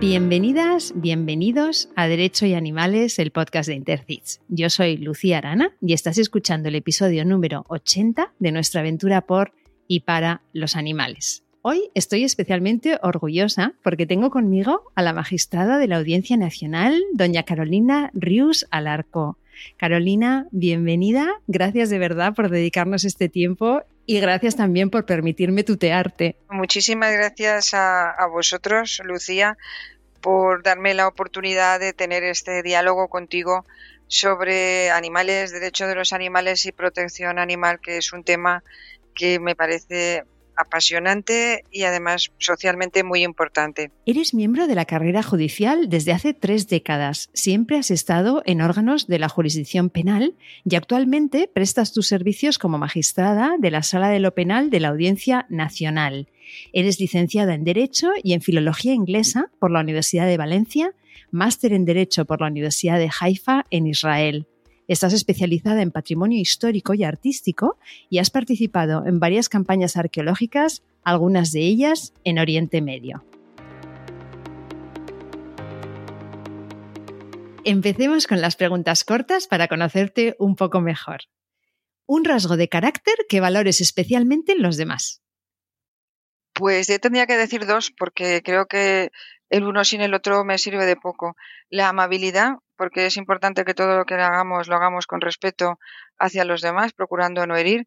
Bienvenidas, bienvenidos a Derecho y Animales, el podcast de Intercits. Yo soy Lucía Arana y estás escuchando el episodio número 80 de nuestra aventura por y para los animales. Hoy estoy especialmente orgullosa porque tengo conmigo a la magistrada de la Audiencia Nacional, doña Carolina Rius Alarco. Carolina, bienvenida. Gracias de verdad por dedicarnos este tiempo y gracias también por permitirme tutearte. Muchísimas gracias a, a, vosotros, Lucía, por darme la oportunidad de tener este diálogo contigo sobre animales, derecho de los animales y protección animal, que es un tema que me parece apasionante y además socialmente muy importante. Eres miembro de la carrera judicial desde hace tres décadas. Siempre has estado en órganos de la jurisdicción penal y actualmente prestas tus servicios como magistrada de la Sala de lo Penal de la Audiencia Nacional. Eres licenciada en Derecho y en Filología Inglesa por la Universidad de Valencia, máster en Derecho por la Universidad de Haifa en Israel. Estás especializada en patrimonio histórico y artístico y has participado en varias campañas arqueológicas, algunas de ellas en Oriente Medio. Empecemos con las preguntas cortas para conocerte un poco mejor. Un rasgo de carácter que valores especialmente en los demás. Pues yo tendría que decir dos porque creo que el uno sin el otro me sirve de poco. La amabilidad, porque es importante que todo lo que hagamos lo hagamos con respeto hacia los demás, procurando no herir.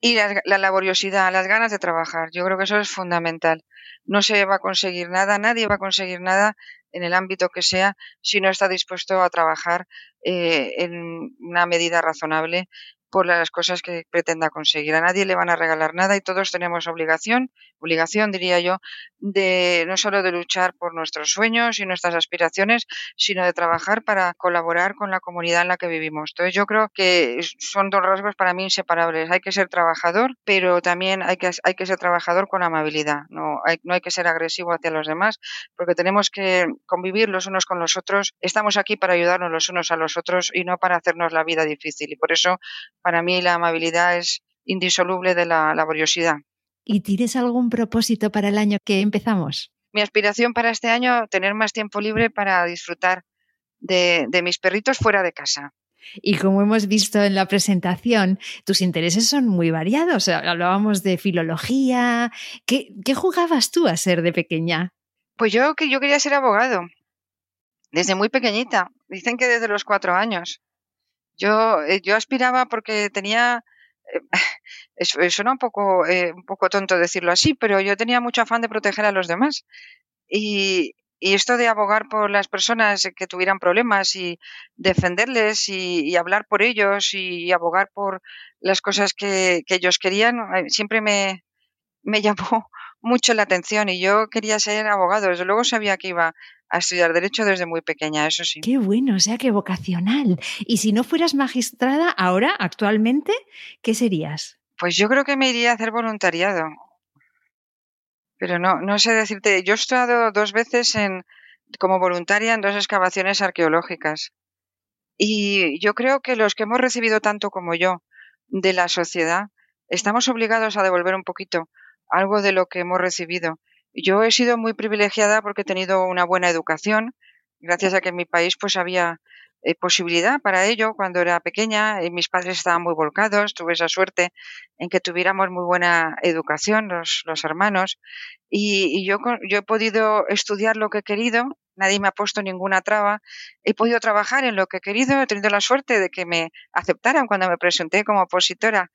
Y la, la, laboriosidad, las ganas de trabajar. Yo creo que eso es fundamental. No se va a conseguir nada, nadie va a conseguir nada en el ámbito que sea si no está dispuesto a trabajar eh, en una medida razonable por las cosas que pretenda conseguir. A nadie le van a regalar nada y todos tenemos obligación, obligación diría yo, de no solo de luchar por nuestros sueños y nuestras aspiraciones, sino de trabajar para colaborar con la comunidad en la que vivimos. Entonces yo creo que son dos rasgos para mí inseparables. Hay que ser trabajador, pero también hay que, hay que ser trabajador con amabilidad. No hay, no hay que ser agresivo hacia los demás, porque tenemos que convivir los unos con los otros. Estamos aquí para ayudarnos los unos a los otros y no para hacernos la vida difícil. Y por eso para mí la amabilidad es indisoluble de la laboriosidad. ¿Y tienes algún propósito para el año que empezamos? Mi aspiración para este año, tener más tiempo libre para disfrutar de, de mis perritos fuera de casa. Y como hemos visto en la presentación, tus intereses son muy variados. Hablábamos de filología. ¿Qué, ¿Qué, jugabas tú a ser de pequeña? Pues yo, yo quería ser abogado, desde muy pequeñita. Dicen que desde los cuatro años. Yo, eh, yo aspiraba porque tenía, eh, suena un poco, eh, un poco tonto decirlo así, pero yo tenía mucho afán de proteger a los demás. Y, y esto de abogar por las personas que tuvieran problemas y defenderles y, hablar por ellos y, abogar por las cosas que, que ellos querían, siempre me, me llamó mucho la atención y yo quería ser abogado. Desde luego sabía que iba a estudiar Derecho desde muy pequeña, eso sí. Qué bueno, o sea, qué vocacional. Y si no fueras magistrada ahora, actualmente, ¿qué serías? Pues yo creo que me iría a hacer voluntariado. Pero no, no sé decirte, yo he estado dos veces en, como voluntaria en dos excavaciones arqueológicas. Y yo creo que los que hemos recibido tanto como yo de la sociedad, estamos obligados a devolver un poquito algo de lo que hemos recibido. Yo he sido muy privilegiada porque he tenido una buena educación, gracias a que en mi país pues había eh, posibilidad para ello. Cuando era pequeña y mis padres estaban muy volcados, tuve esa suerte en que tuviéramos muy buena educación los, los hermanos. Y, y yo, yo he podido estudiar lo que he querido, nadie me ha puesto ninguna traba, he podido trabajar en lo que he querido, he tenido la suerte de que me aceptaran cuando me presenté como opositora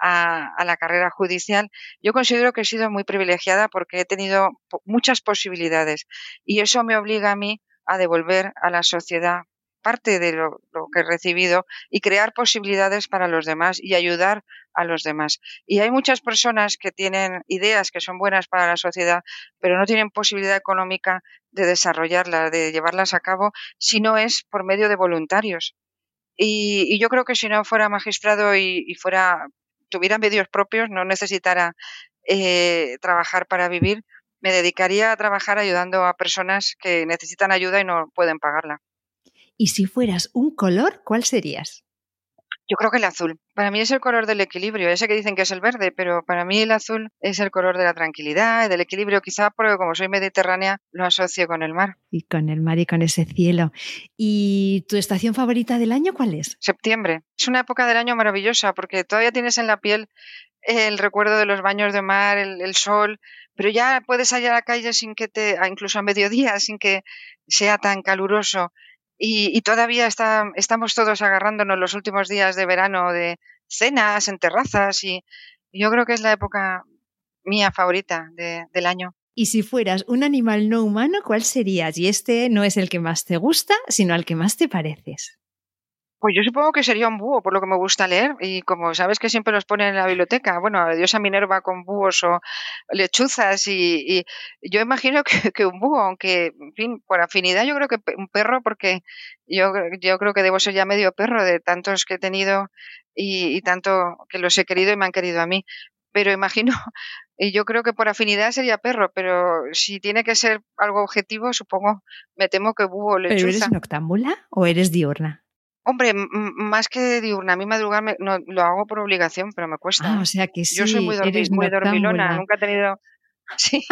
a, la carrera judicial, yo considero que he sido muy privilegiada porque he tenido muchas posibilidades y eso me obliga a mí a devolver a la sociedad parte de lo, que he recibido y crear posibilidades para los demás y ayudar a los demás. Y hay muchas personas que tienen ideas que son buenas para la sociedad, pero no tienen posibilidad económica de desarrollarlas, de llevarlas a cabo, si no es por medio de voluntarios. Y, yo creo que si no fuera magistrado y fuera tuviera medios propios, no necesitara eh, trabajar para vivir, me dedicaría a trabajar ayudando a personas que necesitan ayuda y no pueden pagarla. Y si fueras un color, ¿cuál serías? Yo creo que el azul. Para mí es el color del equilibrio. Ese que dicen que es el verde, pero para mí el azul es el color de la tranquilidad, del equilibrio, quizá porque como soy mediterránea lo asocio con el mar. Y con el mar y con ese cielo. ¿Y tu estación favorita del año cuál es? Septiembre. Es una época del año maravillosa porque todavía tienes en la piel el recuerdo de los baños de mar, el, sol, pero ya puedes salir a la calle sin que te, incluso a mediodía, sin que sea tan caluroso y, todavía está, estamos todos agarrándonos los últimos días de verano de cenas en terrazas y yo creo que es la época mía favorita del año. Y si fueras un animal no humano, ¿cuál serías? Y este no es el que más te gusta, sino al que más te pareces. Pues yo supongo que sería un búho, por lo que me gusta leer. Y como sabes que siempre los ponen en la biblioteca, bueno, diosa Minerva con búhos o lechuzas. Y, yo imagino que, un búho, aunque, en fin, por afinidad, yo creo que un perro, porque yo, yo creo que debo ser ya medio perro de tantos que he tenido y, y tanto que los he querido y me han querido a mí. Pero imagino, y yo creo que por afinidad sería perro, pero si tiene que ser algo objetivo, supongo, me temo que búho lechuza. ¿Pero eres noctámbula o eres diurna? Hombre, más que diurna, a mí madrugar no, lo hago por obligación, pero me cuesta. Ah, o sea que sí, Yo soy muy, dormilona, nunca he tenido... Sí,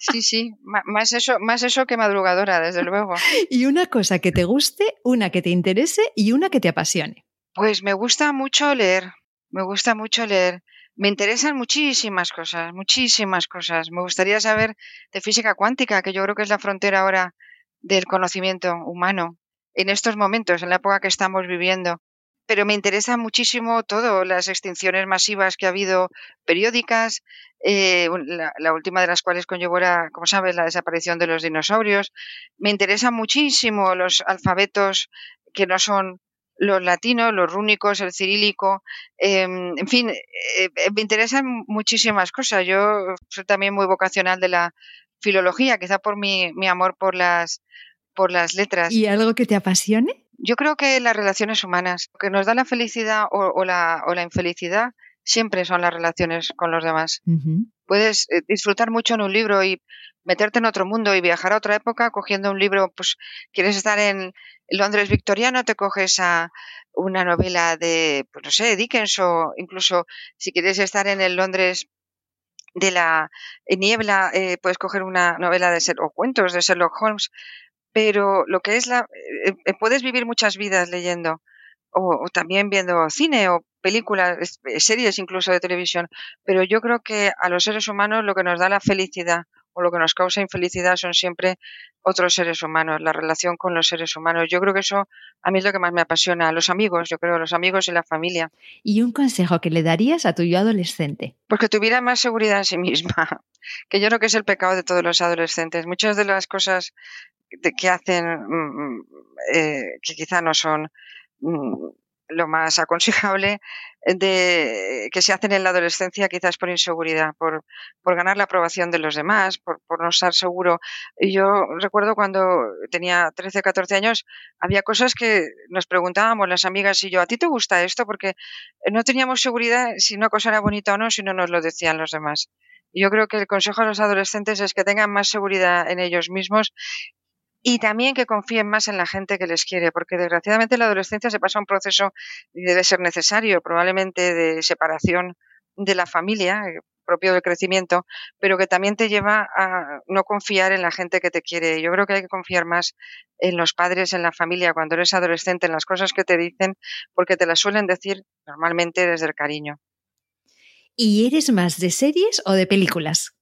sí, sí, más eso, más eso que madrugadora, desde luego. Y una cosa que te guste, una que te interese y una que te apasione. Pues me gusta mucho leer, me gusta mucho leer. Me interesan muchísimas cosas, muchísimas cosas. Me gustaría saber de física cuántica, que yo creo que es la frontera ahora del conocimiento humano en estos momentos, en la época que estamos viviendo. Pero me interesa muchísimo todo, las extinciones masivas que ha habido periódicas, eh, la, última de las cuales conllevó, como sabes, la desaparición de los dinosaurios. Me interesan muchísimo los alfabetos que no son los latinos, los rúnicos, el cirílico, em, en fin, eh, me interesan muchísimas cosas. Yo soy también muy vocacional de la filología, quizá por mi, mi amor por las por las letras. ¿Y algo que te apasione? Yo creo que las relaciones humanas, lo que nos da la felicidad o, la, o la, infelicidad, siempre son las relaciones con los demás. Puedes eh, disfrutar mucho en un libro y meterte en otro mundo y viajar a otra época cogiendo un libro, pues quieres estar en Londres victoriano, te coges a una novela de, pues no sé, Dickens o incluso si quieres estar en el Londres de la niebla, eh, puedes coger una novela de o cuentos de Sherlock Holmes pero lo que es la... Eh, eh, puedes vivir muchas vidas leyendo o, también viendo cine o películas, eh, series incluso de televisión, pero yo creo que a los seres humanos lo que nos da la felicidad o lo que nos causa infelicidad son siempre otros seres humanos, la relación con los seres humanos. Yo creo que eso a mí es lo que más me apasiona, los amigos, yo creo, los amigos y la familia. ¿Y un consejo que le darías a tu yo adolescente? Pues que tuviera más seguridad en sí misma, que yo creo que es el pecado de todos los adolescentes. Muchas de las cosas que hacen mm, mm, eh, que quizá no son mm, lo más aconsejable de que se hacen en la adolescencia quizás por inseguridad, por, por ganar la aprobación de los demás, por, por no estar seguro. Yo recuerdo cuando tenía 13, 14 años, había cosas que nos preguntábamos las amigas y yo, ¿a ti te gusta esto? Porque no teníamos seguridad si una cosa era bonita o no, si no nos lo decían los demás. Yo creo que el consejo a los adolescentes es que tengan más seguridad en ellos mismos y también que confíen más en la gente que les quiere, porque desgraciadamente en la adolescencia se pasa un proceso y debe ser necesario, probablemente de separación de la familia, eh, propio del crecimiento, pero que también te lleva a no confiar en la gente que te quiere. Yo creo que hay que confiar más en los padres, en la familia, cuando eres adolescente, en las cosas que te dicen, porque te las suelen decir normalmente desde el cariño. ¿Y eres más de series o de películas?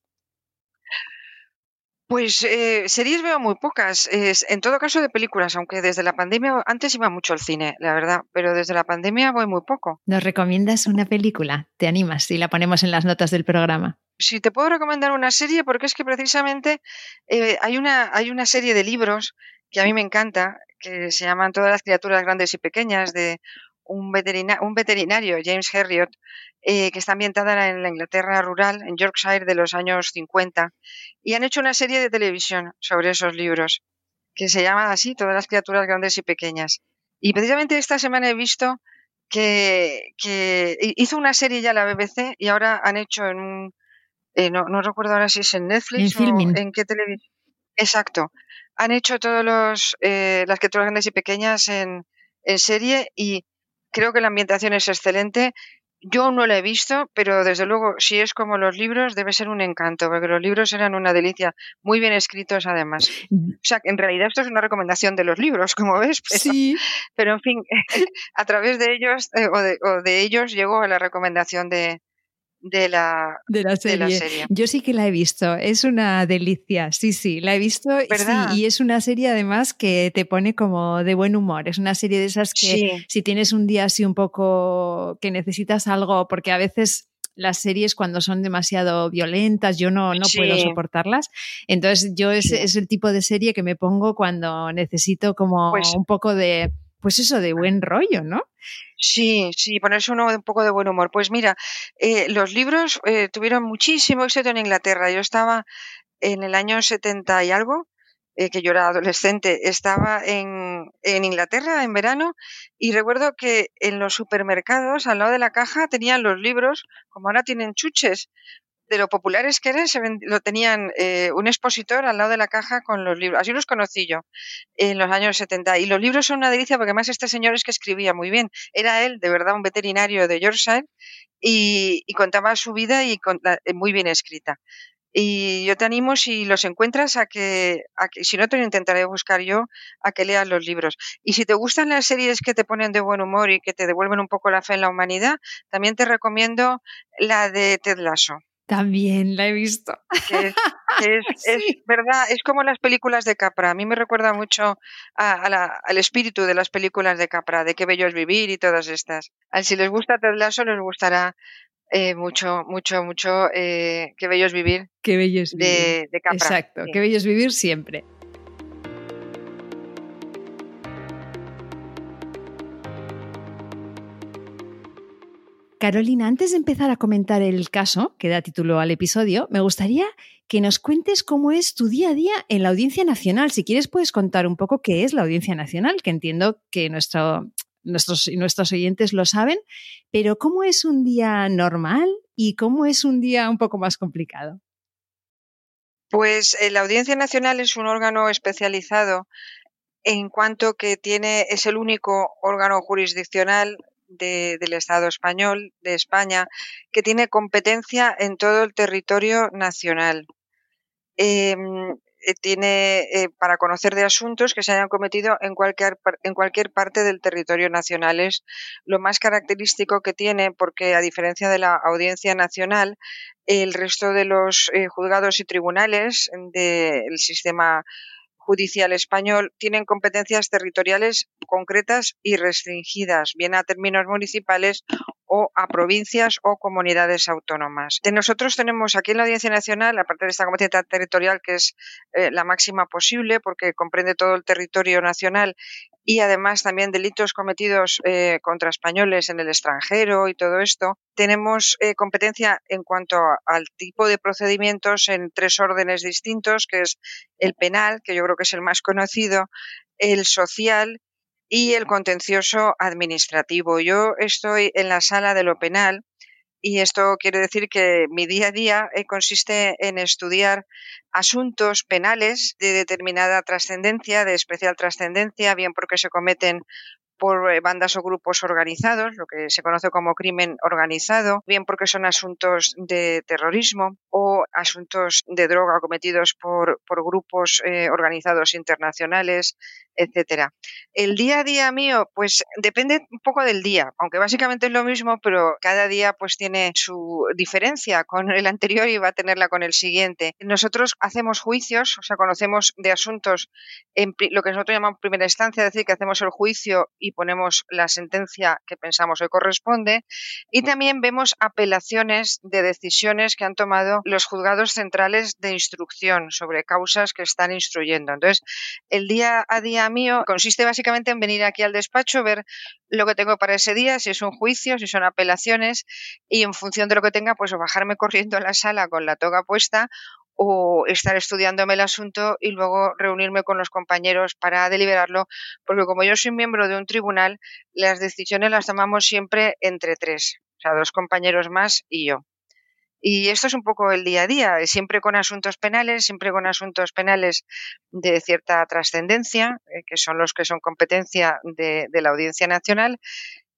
Pues eh, series veo muy pocas. Es, en todo caso de películas, aunque desde la pandemia, antes iba mucho al cine, la verdad, pero desde la pandemia voy muy poco. ¿Nos recomiendas una película? ¿Te animas si la ponemos en las notas del programa? Sí, te puedo recomendar una serie porque es que precisamente eh, hay, una, hay una serie de libros que a mí me encanta, que se llaman Todas las criaturas grandes y pequeñas, de un, un veterinario, James Herriot, eh, que está ambientada en la Inglaterra rural, en Yorkshire, de los años 50. Y han hecho una serie de televisión sobre esos libros, que se llama así, Todas las criaturas grandes y pequeñas. Y precisamente esta semana he visto que, hizo una serie ya la BBC y ahora han hecho en un... Eh, no, recuerdo ahora si es en Netflix o en qué televisión. Exacto. Han hecho todos los eh, las criaturas grandes y pequeñas en, en serie y creo que la ambientación es excelente. Yo no la he visto, pero desde luego, si es como los libros, debe ser un encanto, porque los libros eran una delicia, muy bien escritos además. Mm. O sea, en realidad esto es una recomendación de los libros, como ves. Pero, sí. Pero en fin, a través de ellos eh, o, de, o de ellos llego a la recomendación de, de la, de la, serie. Yo sí que la he visto, es una delicia, sí, sí, la he visto y es una serie además que te pone como de buen humor, es una serie de esas que si tienes un día así un poco que necesitas algo, porque a veces las series cuando son demasiado violentas, yo no, no puedo soportarlas. Entonces yo es, es, el tipo de serie que me pongo cuando necesito como pues un poco de, pues eso, de buen rollo, ¿no? Sí, sí, ponerse uno un poco de buen humor. Pues mira, eh, los libros eh, tuvieron muchísimo éxito en Inglaterra. Yo estaba en el año 70 y algo, eh, que yo era adolescente, estaba en, en Inglaterra en verano y recuerdo que en los supermercados, al lado de la caja, tenían los libros, como ahora tienen chuches, de lo populares que eran, lo tenían eh, un expositor al lado de la caja con los libros. Así los conocí yo en los años 70. Y los libros son una delicia porque además este señor es que escribía muy bien. Era él, de verdad, un veterinario de Yorkshire y, contaba su vida y eh, muy bien escrita. Y yo te animo, si los encuentras, a que, a que, si no, te lo intentaré buscar yo, a que leas los libros. Y si te gustan las series que te ponen de buen humor y que te devuelven un poco la fe en la humanidad, también te recomiendo la de Ted Lasso. También la he visto. es, verdad, es como las películas de Capra. A mí me recuerda mucho al espíritu de las películas de Capra, de qué bello es vivir y todas estas. si les gusta Ted Lasso, les gustará eh, mucho, mucho, mucho eh, qué bello es vivir. Qué bello es vivir. De, Capra. Exacto, qué bello es vivir siempre. Carolina, antes de empezar a comentar el caso que da título al episodio, me gustaría que nos cuentes cómo es tu día a día en la Audiencia Nacional. Si quieres, puedes contar un poco qué es la Audiencia Nacional, que entiendo que nuestro, nuestros, nuestros oyentes lo saben, pero cómo es un día normal y cómo es un día un poco más complicado. Pues eh, la Audiencia Nacional es un órgano especializado en cuanto que tiene, es el único órgano jurisdiccional del Estado español, de España, que tiene competencia en todo el territorio nacional. Em, eh, tiene eh, para conocer de asuntos que se hayan cometido en cualquier, en cualquier parte del territorio nacional. Es lo más característico que tiene porque, a diferencia de la Audiencia Nacional, el resto de los eh, juzgados y tribunales del sistema judicial español tienen competencias territoriales concretas y restringidas, bien a términos municipales o a provincias o comunidades autónomas. De nosotros tenemos aquí en la Audiencia Nacional, aparte de esta competencia territorial que es eh, la máxima posible porque comprende todo el territorio nacional y además también delitos cometidos eh, contra españoles en el extranjero y todo esto, tenemos eh, competencia en cuanto al tipo de procedimientos en tres órdenes distintos, que es el penal, que yo creo que es el más conocido, el social y el contencioso administrativo. Yo estoy en la sala de lo penal y esto quiere decir que mi día a día eh, consiste en estudiar asuntos penales de determinada trascendencia, de especial trascendencia, bien porque se cometen por eh, bandas o grupos organizados, lo que se conoce como crimen organizado, bien porque son asuntos de terrorismo o asuntos de droga cometidos por, por grupos eh, organizados internacionales, etcétera. El día a día mío, pues depende un poco del día, aunque básicamente es lo mismo, pero cada día pues tiene su diferencia con el anterior y va a tenerla con el siguiente. Nosotros hacemos juicios, o sea, conocemos de asuntos en lo que nosotros llamamos primera instancia, es decir, que hacemos el juicio y ponemos la sentencia que pensamos que corresponde. Y también vemos apelaciones de decisiones que han tomado los juzgados centrales de instrucción sobre causas que están instruyendo. Entonces, el día a día mío consiste básicamente en venir aquí al despacho, ver lo que tengo para ese día, si es un juicio, si son apelaciones, y en función de lo que tenga, pues bajarme corriendo a la sala con la toga puesta o estar estudiándome el asunto y luego reunirme con los compañeros para deliberarlo, porque como yo soy miembro de un tribunal, las decisiones las tomamos siempre entre tres, o sea, dos compañeros más y yo. Y esto es un poco el día a día, siempre con asuntos penales, siempre con asuntos penales de cierta trascendencia, eh, que son los que son competencia de, la Audiencia Nacional,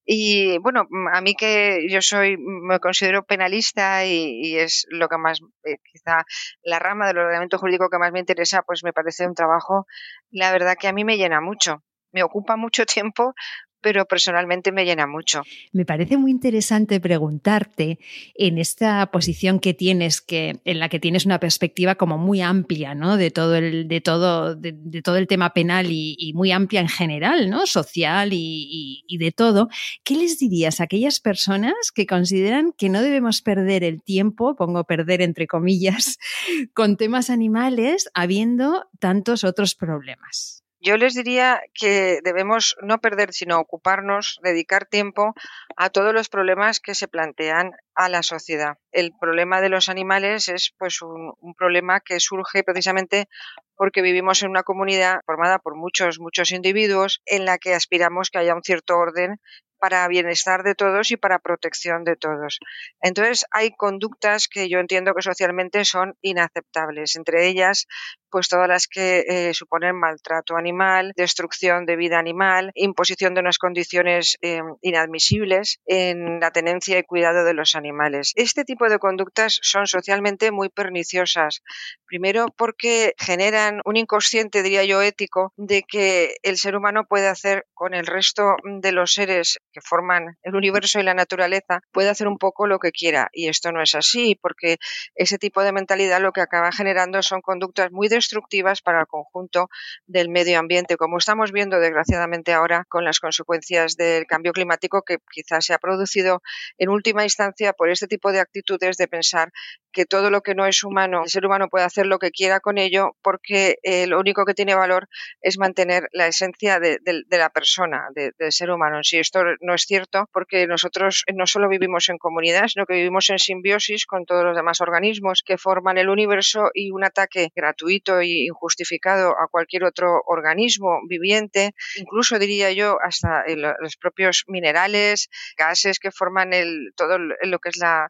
Y bueno, a mí que yo soy, me considero penalista y, es lo que más, eh, quizá la rama del ordenamiento jurídico que más me interesa, pues me parece un trabajo, la verdad que a mí me llena mucho. Me ocupa mucho tiempo, pero personalmente me llena mucho. Me parece muy interesante preguntarte en esta posición que tienes, que, en la que tienes una perspectiva como muy amplia, ¿no? De todo el, de todo, de, todo el tema penal y, muy amplia en general, ¿no? Social y, y de todo. ¿Qué les dirías a aquellas personas que consideran que no debemos perder el tiempo, pongo perder entre comillas, con temas animales, habiendo tantos otros problemas? Yo les diría que debemos no perder, sino ocuparnos, dedicar tiempo a todos los problemas que se plantean a la sociedad. El problema de los animales es pues un, un, problema que surge precisamente porque vivimos en una comunidad formada por muchos, muchos individuos en la que aspiramos que haya un cierto orden para bienestar de todos y para protección de todos. Entonces, hay conductas que yo entiendo que socialmente son inaceptables, entre ellas, pues todas las que eh, suponen maltrato animal, destrucción de vida animal, imposición de unas condiciones eh, inadmisibles en la tenencia y cuidado de los animales. Este tipo de conductas son socialmente muy perniciosas. Primero, porque generan un inconsciente, diría yo, ético, de que el ser humano puede hacer con el resto de los seres que forman el universo y la naturaleza, puede hacer un poco lo que quiera. Y esto no es así, porque ese tipo de mentalidad lo que acaba generando son conductas muy destructivas para el conjunto del medio ambiente, como estamos viendo desgraciadamente ahora con las consecuencias del cambio climático que quizás se ha producido en última instancia por este tipo de actitudes de pensar que todo lo que no es humano, el ser humano puede hacer lo que quiera con ello porque eh, lo único que tiene valor es mantener la esencia de, la persona, del ser humano. Si esto no es cierto porque nosotros no solo vivimos en comunidad, sino que vivimos en simbiosis con todos los demás organismos que forman el universo y un ataque gratuito e injustificado a cualquier otro organismo viviente, incluso diría yo hasta los propios minerales, gases que forman el, todo lo que es la,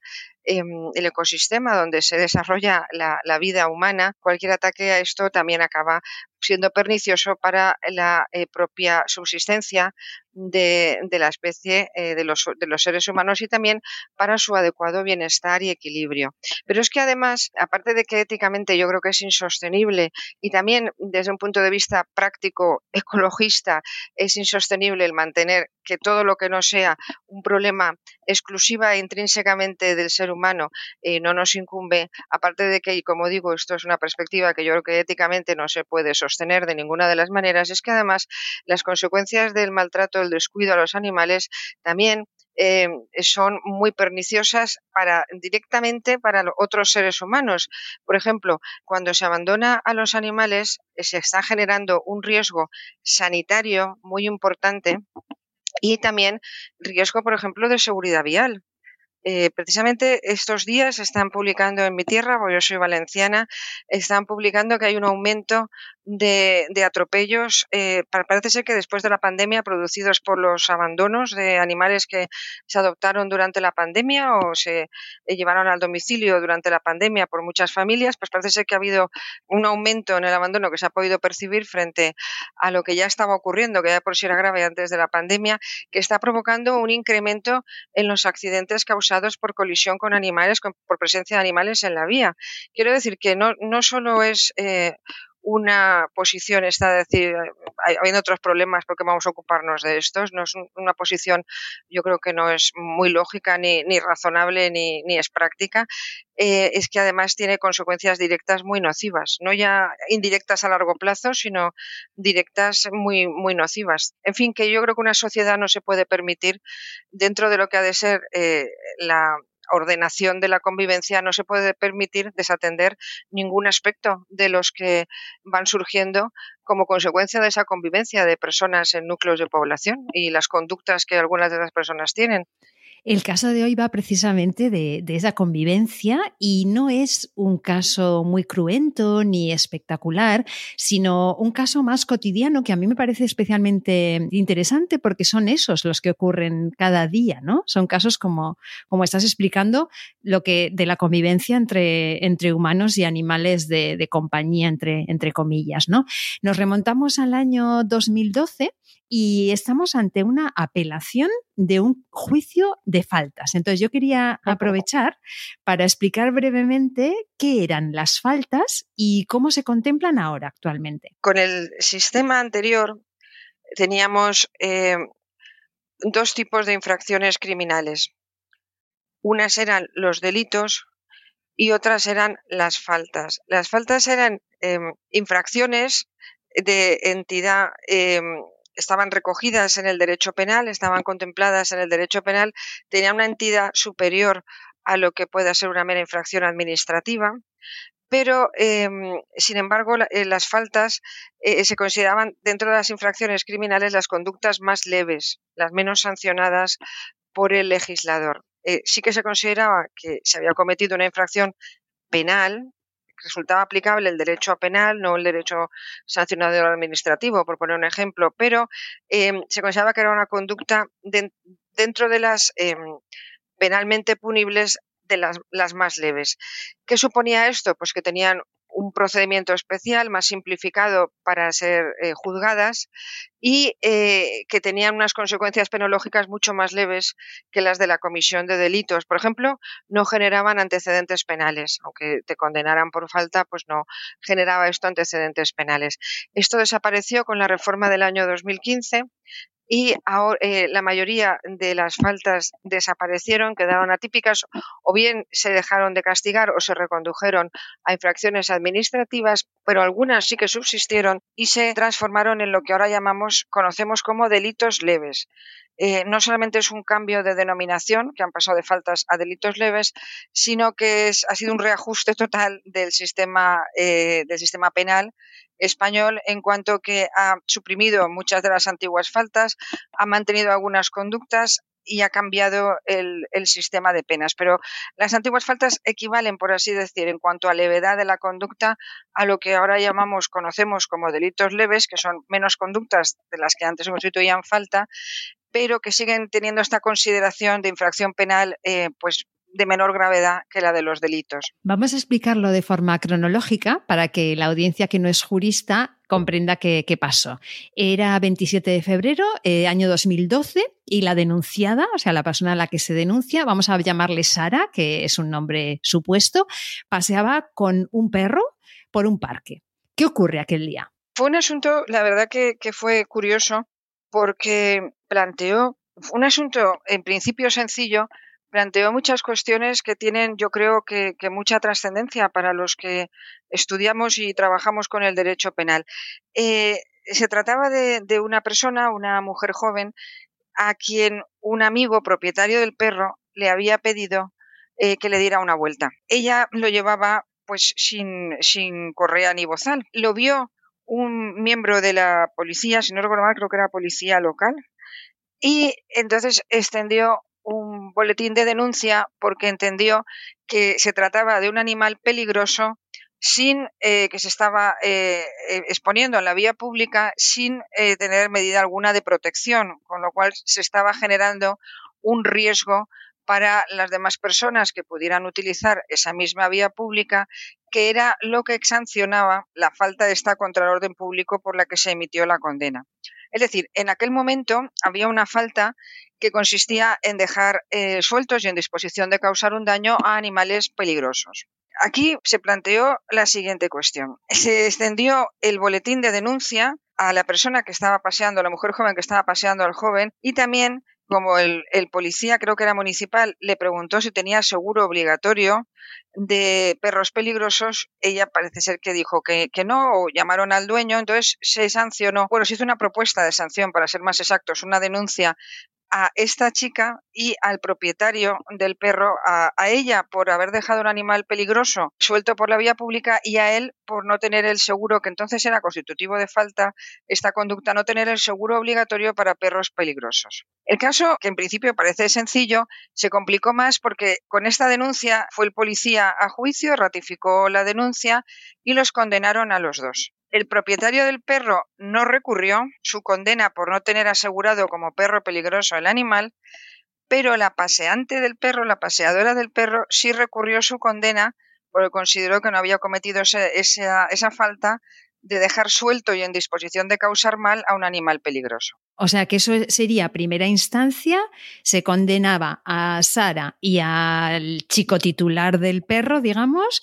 em, el ecosistema donde se desarrolla la, vida humana, cualquier ataque a esto también acaba siendo pernicioso para la eh, propia subsistencia de, la especie eh, de, los, seres humanos y también para su adecuado bienestar y equilibrio. Pero es que además, aparte de que éticamente yo creo que es insostenible y también desde un punto de vista práctico, ecologista, es insostenible el mantener que todo lo que no sea un problema exclusiva e intrínsecamente del ser humano eh, no nos incumbe, aparte de que, y como digo, esto es una perspectiva que yo creo que éticamente no se puede sostener de ninguna de las maneras, es que además las consecuencias del maltrato, el descuido a los animales también eh, son muy perniciosas para directamente para otros seres humanos. Por ejemplo, cuando se abandona a los animales eh, se está generando un riesgo sanitario muy importante y también riesgo, por ejemplo, de seguridad vial. Eh, precisamente estos días están publicando en mi tierra, porque yo soy valenciana, están publicando que hay un aumento de, atropellos. Eh, parece ser que después de la pandemia, producidos por los abandonos de animales que se adoptaron durante la pandemia o se eh, llevaron al domicilio durante la pandemia por muchas familias, pues parece ser que ha habido un aumento en el abandono que se ha podido percibir frente a lo que ya estaba ocurriendo, que ya por si era grave antes de la pandemia, que está provocando un incremento en los accidentes causados por colisión con animales, por presencia de animales en la vía. Quiero decir que no, no solo es eh, una posición está decir, habiendo otros problemas porque vamos a ocuparnos de estos, no es una posición yo creo que no es muy lógica ni, ni razonable ni, ni, es práctica, eh, es que además tiene consecuencias directas muy nocivas, no ya indirectas a largo plazo, sino directas muy, muy nocivas. En fin, que yo creo que una sociedad no se puede permitir, dentro de lo que ha de ser eh, la, ordenación de la convivencia no se puede permitir desatender ningún aspecto de los que van surgiendo como consecuencia de esa convivencia de personas en núcleos de población y las conductas que algunas de las personas tienen. El caso de hoy va precisamente de, esa convivencia y no es un caso muy cruento ni espectacular, sino un caso más cotidiano que a mí me parece especialmente interesante porque son esos los que ocurren cada día, ¿no? Son casos como, como estás explicando, lo que de la convivencia entre, entre humanos y animales de, de compañía, entre, entre comillas, ¿no? Nos remontamos al año 2012 y estamos ante una apelación de un juicio de faltas. Entonces yo quería aprovechar para explicar brevemente qué eran las faltas y cómo se contemplan ahora actualmente. Con el sistema anterior teníamos eh, dos tipos de infracciones criminales. Unas eran los delitos y otras eran las faltas. Las faltas eran em, infracciones de entidad, em, estaban recogidas en el derecho penal, estaban contempladas en el derecho penal, tenían una entidad superior a lo que pueda ser una mera infracción administrativa, pero em, sin embargo eh, las faltas eh, se consideraban dentro de las infracciones criminales las conductas más leves, las menos sancionadas por el legislador. Eh, sí que se consideraba que se había cometido una infracción penal, resultaba aplicable el derecho penal, no el derecho sancionador administrativo, por poner un ejemplo, pero em, se consideraba que era una conducta dentro de las em, penalmente punibles de las, las, más leves. ¿Qué suponía esto? Pues que tenían un procedimiento especial más simplificado para ser eh, juzgadas y eh, que tenían unas consecuencias penológicas mucho más leves que las de la comisión de delitos. Por ejemplo, no generaban antecedentes penales, aunque te condenaran por falta, pues no generaba esto antecedentes penales. Esto desapareció con la reforma del año 2015 y ahora, eh, la mayoría de las faltas desaparecieron, quedaron atípicas o bien se dejaron de castigar o se recondujeron a infracciones administrativas, pero algunas sí que subsistieron y se transformaron en lo que ahora llamamos, conocemos como delitos leves. Eh, no solamente es un cambio de denominación, que han pasado de faltas a delitos leves, sino que ha sido un reajuste total del sistema, eh, del sistema penal español en cuanto que ha suprimido muchas de las antiguas faltas, ha mantenido algunas conductas y ha cambiado el, sistema de penas. Pero las antiguas faltas equivalen, por así decir, en cuanto a levedad de la conducta, a lo que ahora llamamos, conocemos como delitos leves, que son menos conductas de las que antes se constituían falta, pero que siguen teniendo esta consideración de infracción penal, eh, pues de menor gravedad que la de los delitos. Vamos a explicarlo de forma cronológica para que la audiencia que no es jurista comprenda qué, pasó. Era 27 de febrero, eh, año 2012, y la denunciada, o sea, la persona a la que se denuncia, vamos a llamarle Sara, que es un nombre supuesto, paseaba con un perro por un parque. ¿Qué ocurre aquel día? Fue un asunto, la verdad que, que fue curioso, porque planteó un asunto en principio sencillo, planteó muchas cuestiones que tienen, yo creo que, mucha trascendencia para los que estudiamos y trabajamos con el derecho penal. Eh, se trataba de, una persona, una mujer joven, a quien un amigo propietario del perro le había pedido eh, que le diera una vuelta. Ella lo llevaba pues sin, sin correa ni bozal. Lo vio un miembro de la policía, si no recuerdo mal, creo que era policía local, y entonces extendió un boletín de denuncia porque entendió que se trataba de un animal peligroso sin eh, que se estaba eh, eh, exponiendo en la vía pública sin tener medida alguna de protección, con lo cual se estaba generando un riesgo para las demás personas que pudieran utilizar esa misma vía pública, que era lo que sancionaba la falta de esta contra el orden público por la que se emitió la condena. Es decir, en aquel momento había una falta que consistía en dejar eh, sueltos y en disposición de causar un daño a animales peligrosos. Aquí se planteó la siguiente cuestión. Se extendió el boletín de denuncia a la persona que estaba paseando, a la mujer joven que estaba paseando al joven, y también, como el, policía, creo que era municipal, le preguntó si tenía seguro obligatorio de perros peligrosos, ella parece ser que dijo que, que, no, o llamaron al dueño, entonces se sancionó, bueno, se hizo una propuesta de sanción, para ser más exactos, una denuncia a esta chica y al propietario del perro, a, ella por haber dejado un animal peligroso suelto por la vía pública y a él por no tener el seguro, que entonces era constitutivo de falta esta conducta, no tener el seguro obligatorio para perros peligrosos. El caso, que en principio parece sencillo, se complicó más porque con esta denuncia fue el policía a juicio, ratificó la denuncia y los condenaron a los dos. El propietario del perro no recurrió su condena por no tener asegurado como perro peligroso el animal, pero la paseante del perro, la paseadora del perro, sí recurrió su condena porque consideró que no había cometido esa, esa falta de dejar suelto y en disposición de causar mal a un animal peligroso. O sea que eso sería primera instancia, se condenaba a Sara y al chico titular del perro, digamos,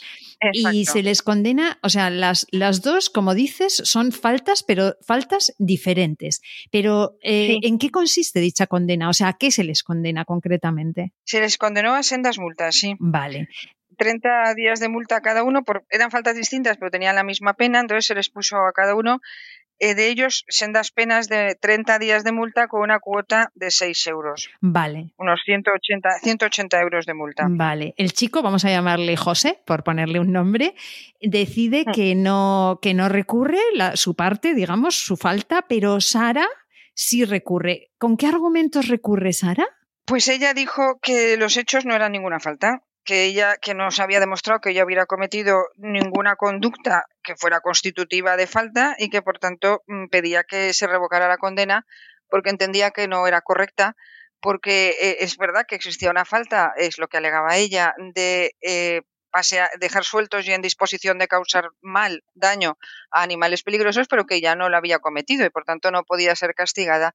y se les condena, o sea, las, las dos, como dices, son faltas, pero faltas diferentes. Pero eh, ¿en qué consiste dicha condena? O sea, ¿a qué se les condena concretamente? Se les condenó a sendas multas, sí. Vale. 30 días de multa a cada uno, por, eran faltas distintas, pero tenían la misma pena, entonces se les puso a cada uno eh, de ellos sendas penas de 30 días de multa con una cuota de 6 euros. Vale. Unos 180, 180 euros de multa. Vale. El chico, vamos a llamarle José, por ponerle un nombre, decide mm. que, no, que no recurre su parte, digamos, su falta, pero Sara sí recurre. ¿Con qué argumentos recurre Sara? Pues ella dijo que los hechos no eran ninguna falta, que ella que no se había demostrado que ella hubiera cometido ninguna conducta que fuera constitutiva de falta y que por tanto mm, pedía que se revocara la condena porque entendía que no era correcta porque eh, es verdad que existía una falta es lo que alegaba ella de eh, dejar sueltos y en disposición de causar mal daño a animales peligrosos pero que ella no lo había cometido y por tanto no podía ser castigada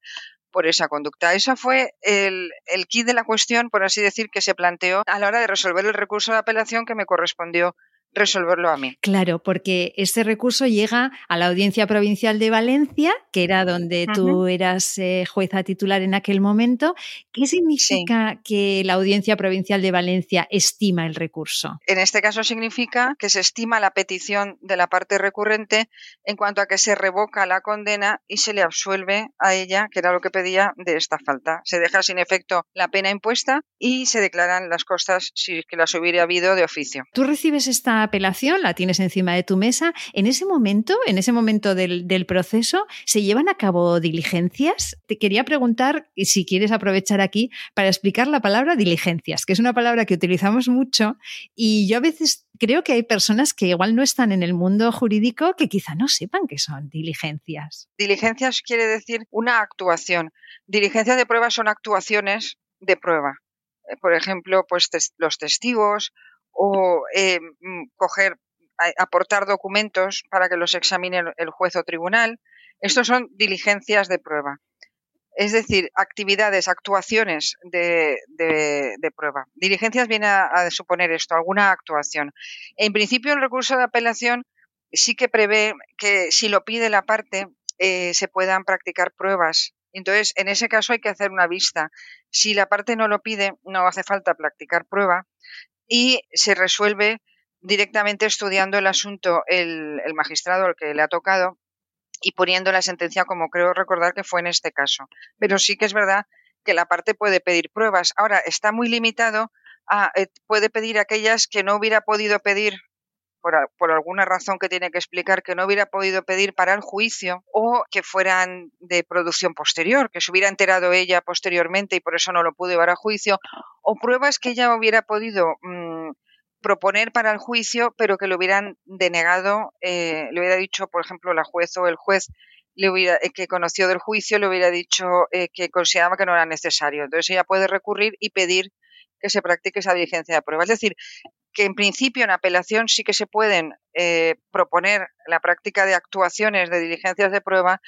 por esa conducta. Esa fue el, el kit de la cuestión, por así decir, que se planteó a la hora de resolver el recurso de apelación que me correspondió resolverlo a mí. Claro, porque este recurso llega a la Audiencia Provincial de Valencia, que era donde tú eras eh, jueza titular en aquel momento. ¿Qué significa que la Audiencia Provincial de Valencia estima el recurso? En este caso significa que se estima la petición de la parte recurrente en cuanto a que se revoca la condena y se le absuelve a ella, que era lo que pedía de esta falta. Se deja sin efecto la pena impuesta y se declaran las costas si que las hubiera habido de oficio. ¿Tú recibes esta apelación, la tienes encima de tu mesa. En ese momento, en ese momento del, proceso, ¿se llevan a cabo diligencias? Te quería preguntar si quieres aprovechar aquí para explicar la palabra diligencias, que es una palabra que utilizamos mucho y yo a veces creo que hay personas que igual no están en el mundo jurídico que quizá no sepan qué son diligencias. Diligencias quiere decir una actuación. Diligencias de prueba son actuaciones de prueba. Eh, por ejemplo, pues los testigos o eh, mm, coger, aportar documentos para que los examine el juez o tribunal. Estos son diligencias de prueba. Es decir, actividades, actuaciones de, prueba. Diligencias viene a, suponer esto, alguna actuación. En principio, el recurso de apelación sí que prevé que si lo pide la parte, eh, se puedan practicar pruebas. Entonces, en ese caso hay que hacer una vista. Si la parte no lo pide, no hace falta practicar prueba y se resuelve directamente estudiando el asunto el, magistrado al que le ha tocado y poniendo la sentencia como creo recordar que fue en este caso. Pero sí que es verdad que la parte puede pedir pruebas. Ahora, está muy limitado a, eh, puede pedir aquellas que no hubiera podido pedir por, por, alguna razón que tiene que explicar que no hubiera podido pedir para el juicio o que fueran de producción posterior, que se hubiera enterado ella posteriormente y por eso no lo pudo llevar a juicio, o pruebas que ella hubiera podido mm, proponer para el juicio, pero que le hubieran denegado, eh, le hubiera dicho, por ejemplo, la juez o el juez le hubiera, eh, que conoció del juicio le hubiera dicho eh, que consideraba que no era necesario. Entonces ella puede recurrir y pedir que se practique esa diligencia de prueba. Es decir, que en principio en apelación sí que se pueden eh, proponer la práctica de actuaciones de diligencias de prueba,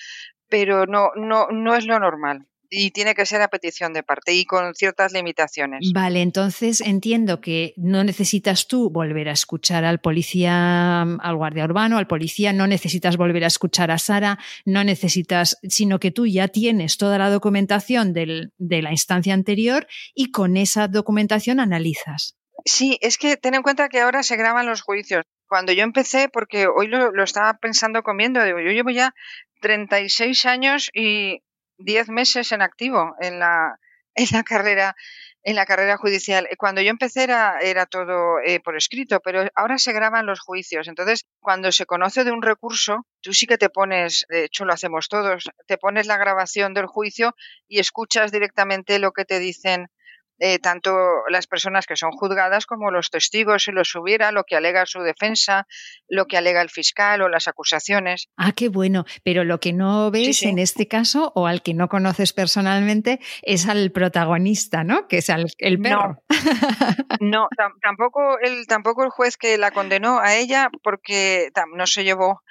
pero no, no, no es lo normal y tiene que ser a petición de parte y con ciertas limitaciones. Vale, entonces entiendo que no necesitas tú volver a escuchar al policía, al guardia urbano, al policía, no necesitas volver a escuchar a Sara, no necesitas, sino que tú ya tienes toda la documentación del, de la instancia anterior y con esa documentación analizas. Sí, es que ten en cuenta que ahora se graban los juicios. Cuando yo empecé, porque hoy lo, lo estaba pensando comiendo, digo, yo llevo ya 36 años y 10 meses en activo en la, en la carrera en la carrera judicial. Cuando yo empecé era, era todo eh, por escrito, pero ahora se graban los juicios. Entonces, cuando se conoce de un recurso, tú sí que te pones, de hecho lo hacemos todos, te pones la grabación del juicio y escuchas directamente lo que te dicen eh, tanto las personas que son juzgadas como los testigos, si los hubiera, lo que alega su defensa, lo que alega el fiscal o las acusaciones. Ah, qué bueno. Pero lo que no ves en este caso, o al que no conoces personalmente, es al protagonista, ¿no? Que es el perro. No, tampoco, el, tampoco el juez que la condenó a ella, porque no se llevó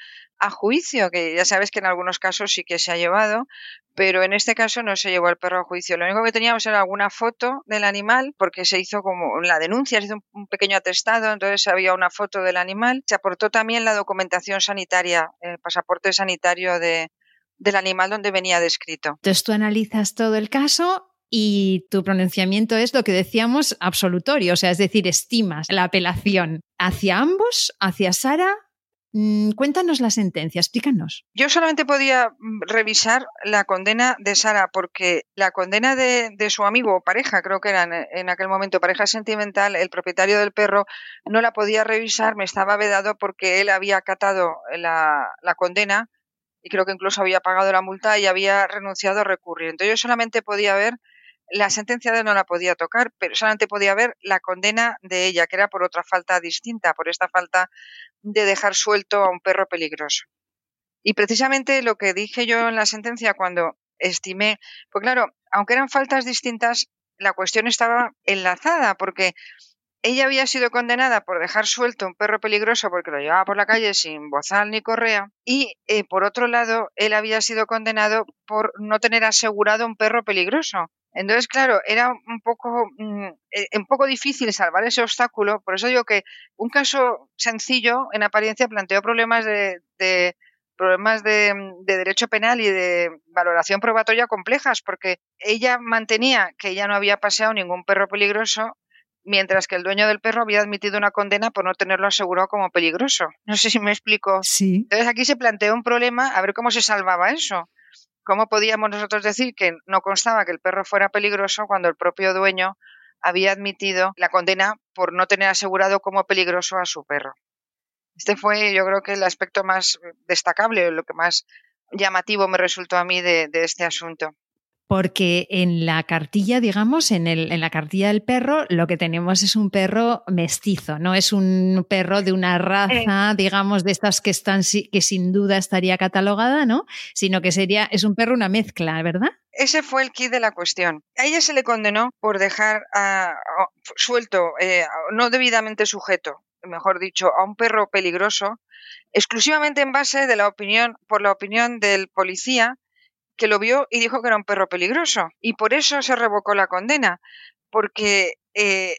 a juicio, que ya sabes que en algunos casos sí que se ha llevado, pero en este caso no se llevó el perro a juicio. Lo único que teníamos era alguna foto del animal, porque se hizo como la denuncia, se hizo un pequeño atestado, entonces había una foto del animal. Se aportó también la documentación sanitaria, el pasaporte sanitario de, del animal donde venía descrito. Entonces tú analizas todo el caso y tu pronunciamiento es lo que decíamos absolutorio, o sea, es decir, estimas la apelación hacia ambos, hacia Sara cuéntanos la sentencia, explícanos. Yo solamente podía mm, revisar la condena de Sara porque la condena de, su amigo o pareja, creo que era en, aquel momento pareja sentimental, el propietario del perro, no la podía revisar, me estaba vedado porque él había acatado la, la condena y creo que incluso había pagado la multa y había renunciado a recurrir. Entonces yo solamente podía ver la sentencia de él no la podía tocar, pero solamente podía ver la condena de ella, que era por otra falta distinta, por esta falta de dejar suelto a un perro peligroso. Y precisamente lo que dije yo en la sentencia cuando estimé, pues claro, aunque eran faltas distintas, la cuestión estaba enlazada, porque ella había sido condenada por dejar suelto un perro peligroso porque lo llevaba por la calle sin bozal ni correa y eh, por otro lado él había sido condenado por no tener asegurado un perro peligroso. Entonces, claro, era un poco, mm, eh, un poco difícil salvar ese obstáculo. Por eso digo que un caso sencillo, en apariencia, planteó problemas de, problemas de, de, derecho penal y de valoración probatoria complejas, porque ella mantenía que ella no había paseado ningún perro peligroso, mientras que el dueño del perro había admitido una condena por no tenerlo asegurado como peligroso. No sé si me explico. Sí. Entonces aquí se planteó un problema, a ver cómo se salvaba eso. ¿Cómo podíamos nosotros decir que no constaba que el perro fuera peligroso cuando el propio dueño había admitido la condena por no tener asegurado como peligroso a su perro? Este fue, yo creo que el aspecto más destacable, lo que más llamativo me resultó a mí de este asunto porque en la cartilla, digamos, en, el, en, la cartilla del perro, lo que tenemos es un perro mestizo, no es un perro de una raza, digamos, de estas que están que sin duda estaría catalogada, ¿no? Sino que sería, es un perro una mezcla, ¿verdad? Ese fue el kit de la cuestión. A ella se le condenó por dejar suelto, eh, no debidamente sujeto, mejor dicho, a un perro peligroso, exclusivamente en base de la opinión, por la opinión del policía que lo vio y dijo que era un perro peligroso. Y por eso se revocó la condena, porque eh,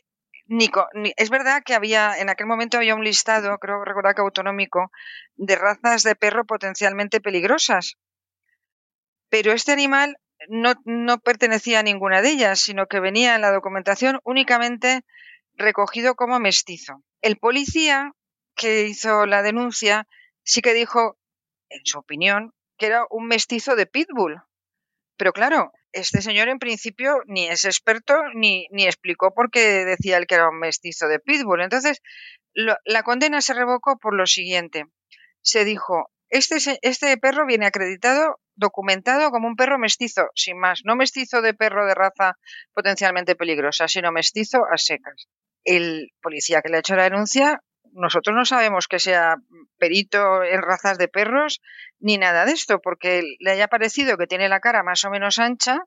Nico, es verdad que había, en aquel momento había un listado, creo recordar que autonómico, de razas de perro potencialmente peligrosas. Pero este animal no, no pertenecía a ninguna de ellas, sino que venía en la documentación únicamente recogido como mestizo. El policía que hizo la denuncia sí que dijo, en su opinión, que era un mestizo de pitbull. Pero claro, este señor en principio ni es experto ni, ni explicó por qué decía él que era un mestizo de pitbull. Entonces, la condena se revocó por lo siguiente. Se dijo, este, este perro viene acreditado, documentado como un perro mestizo, sin más, no mestizo de perro de raza potencialmente peligrosa, sino mestizo a secas. El policía que le ha hecho la denuncia nosotros no sabemos que sea perito en razas de perros ni nada de esto, porque le haya parecido que tiene la cara más o menos ancha,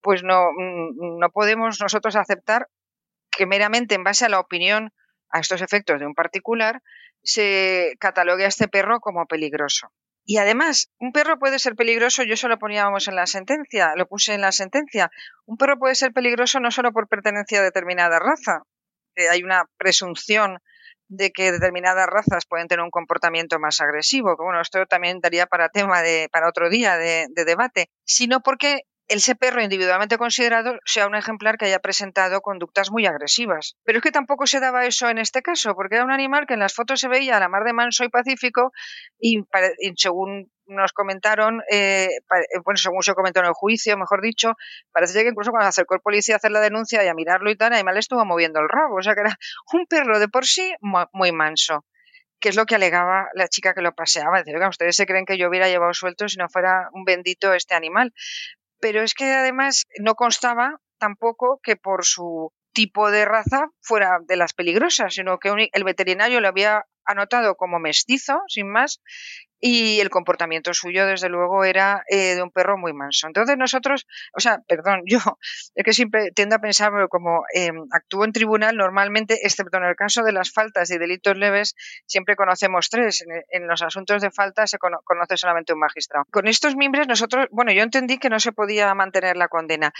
pues no, mm, no podemos nosotros aceptar que meramente en base a la opinión a estos efectos de un particular se catalogue a este perro como peligroso. Y además, un perro puede ser peligroso, yo eso lo poníamos en la sentencia, lo puse en la sentencia, un perro puede ser peligroso no solo por pertenencia a determinada raza, hay una presunción de que determinadas razas pueden tener un comportamiento más agresivo, bueno, esto también daría para tema de, para otro día de, de debate, sino porque ese perro individualmente considerado sea un ejemplar que haya presentado conductas muy agresivas. Pero es que tampoco se daba eso en este caso, porque era un animal que en las fotos se veía a la mar de manso y pacífico y, según nos comentaron, eh, eh, bueno, según se comentó en el juicio, mejor dicho, parece que incluso cuando acercó el policía a hacer la denuncia y a mirarlo y tal, el animal estuvo moviendo el rabo, o sea que era un perro de por sí muy manso que es lo que alegaba la chica que lo paseaba. Dice, ustedes se creen que yo hubiera llevado suelto si no fuera un bendito este animal pero es que además no constaba tampoco que por su tipo de raza fuera de las peligrosas, sino que el veterinario lo había anotado como mestizo, sin más, y el comportamiento suyo, desde luego, era eh, de un perro muy manso. Entonces nosotros, o sea, perdón, yo es que siempre tiendo a pensar, como eh, actúo en tribunal, normalmente, excepto en el caso de las faltas y delitos leves, siempre conocemos tres. En, los asuntos de falta se conoce solamente un magistrado. Con estos miembros nosotros, bueno, yo entendí que no se podía mantener la condena.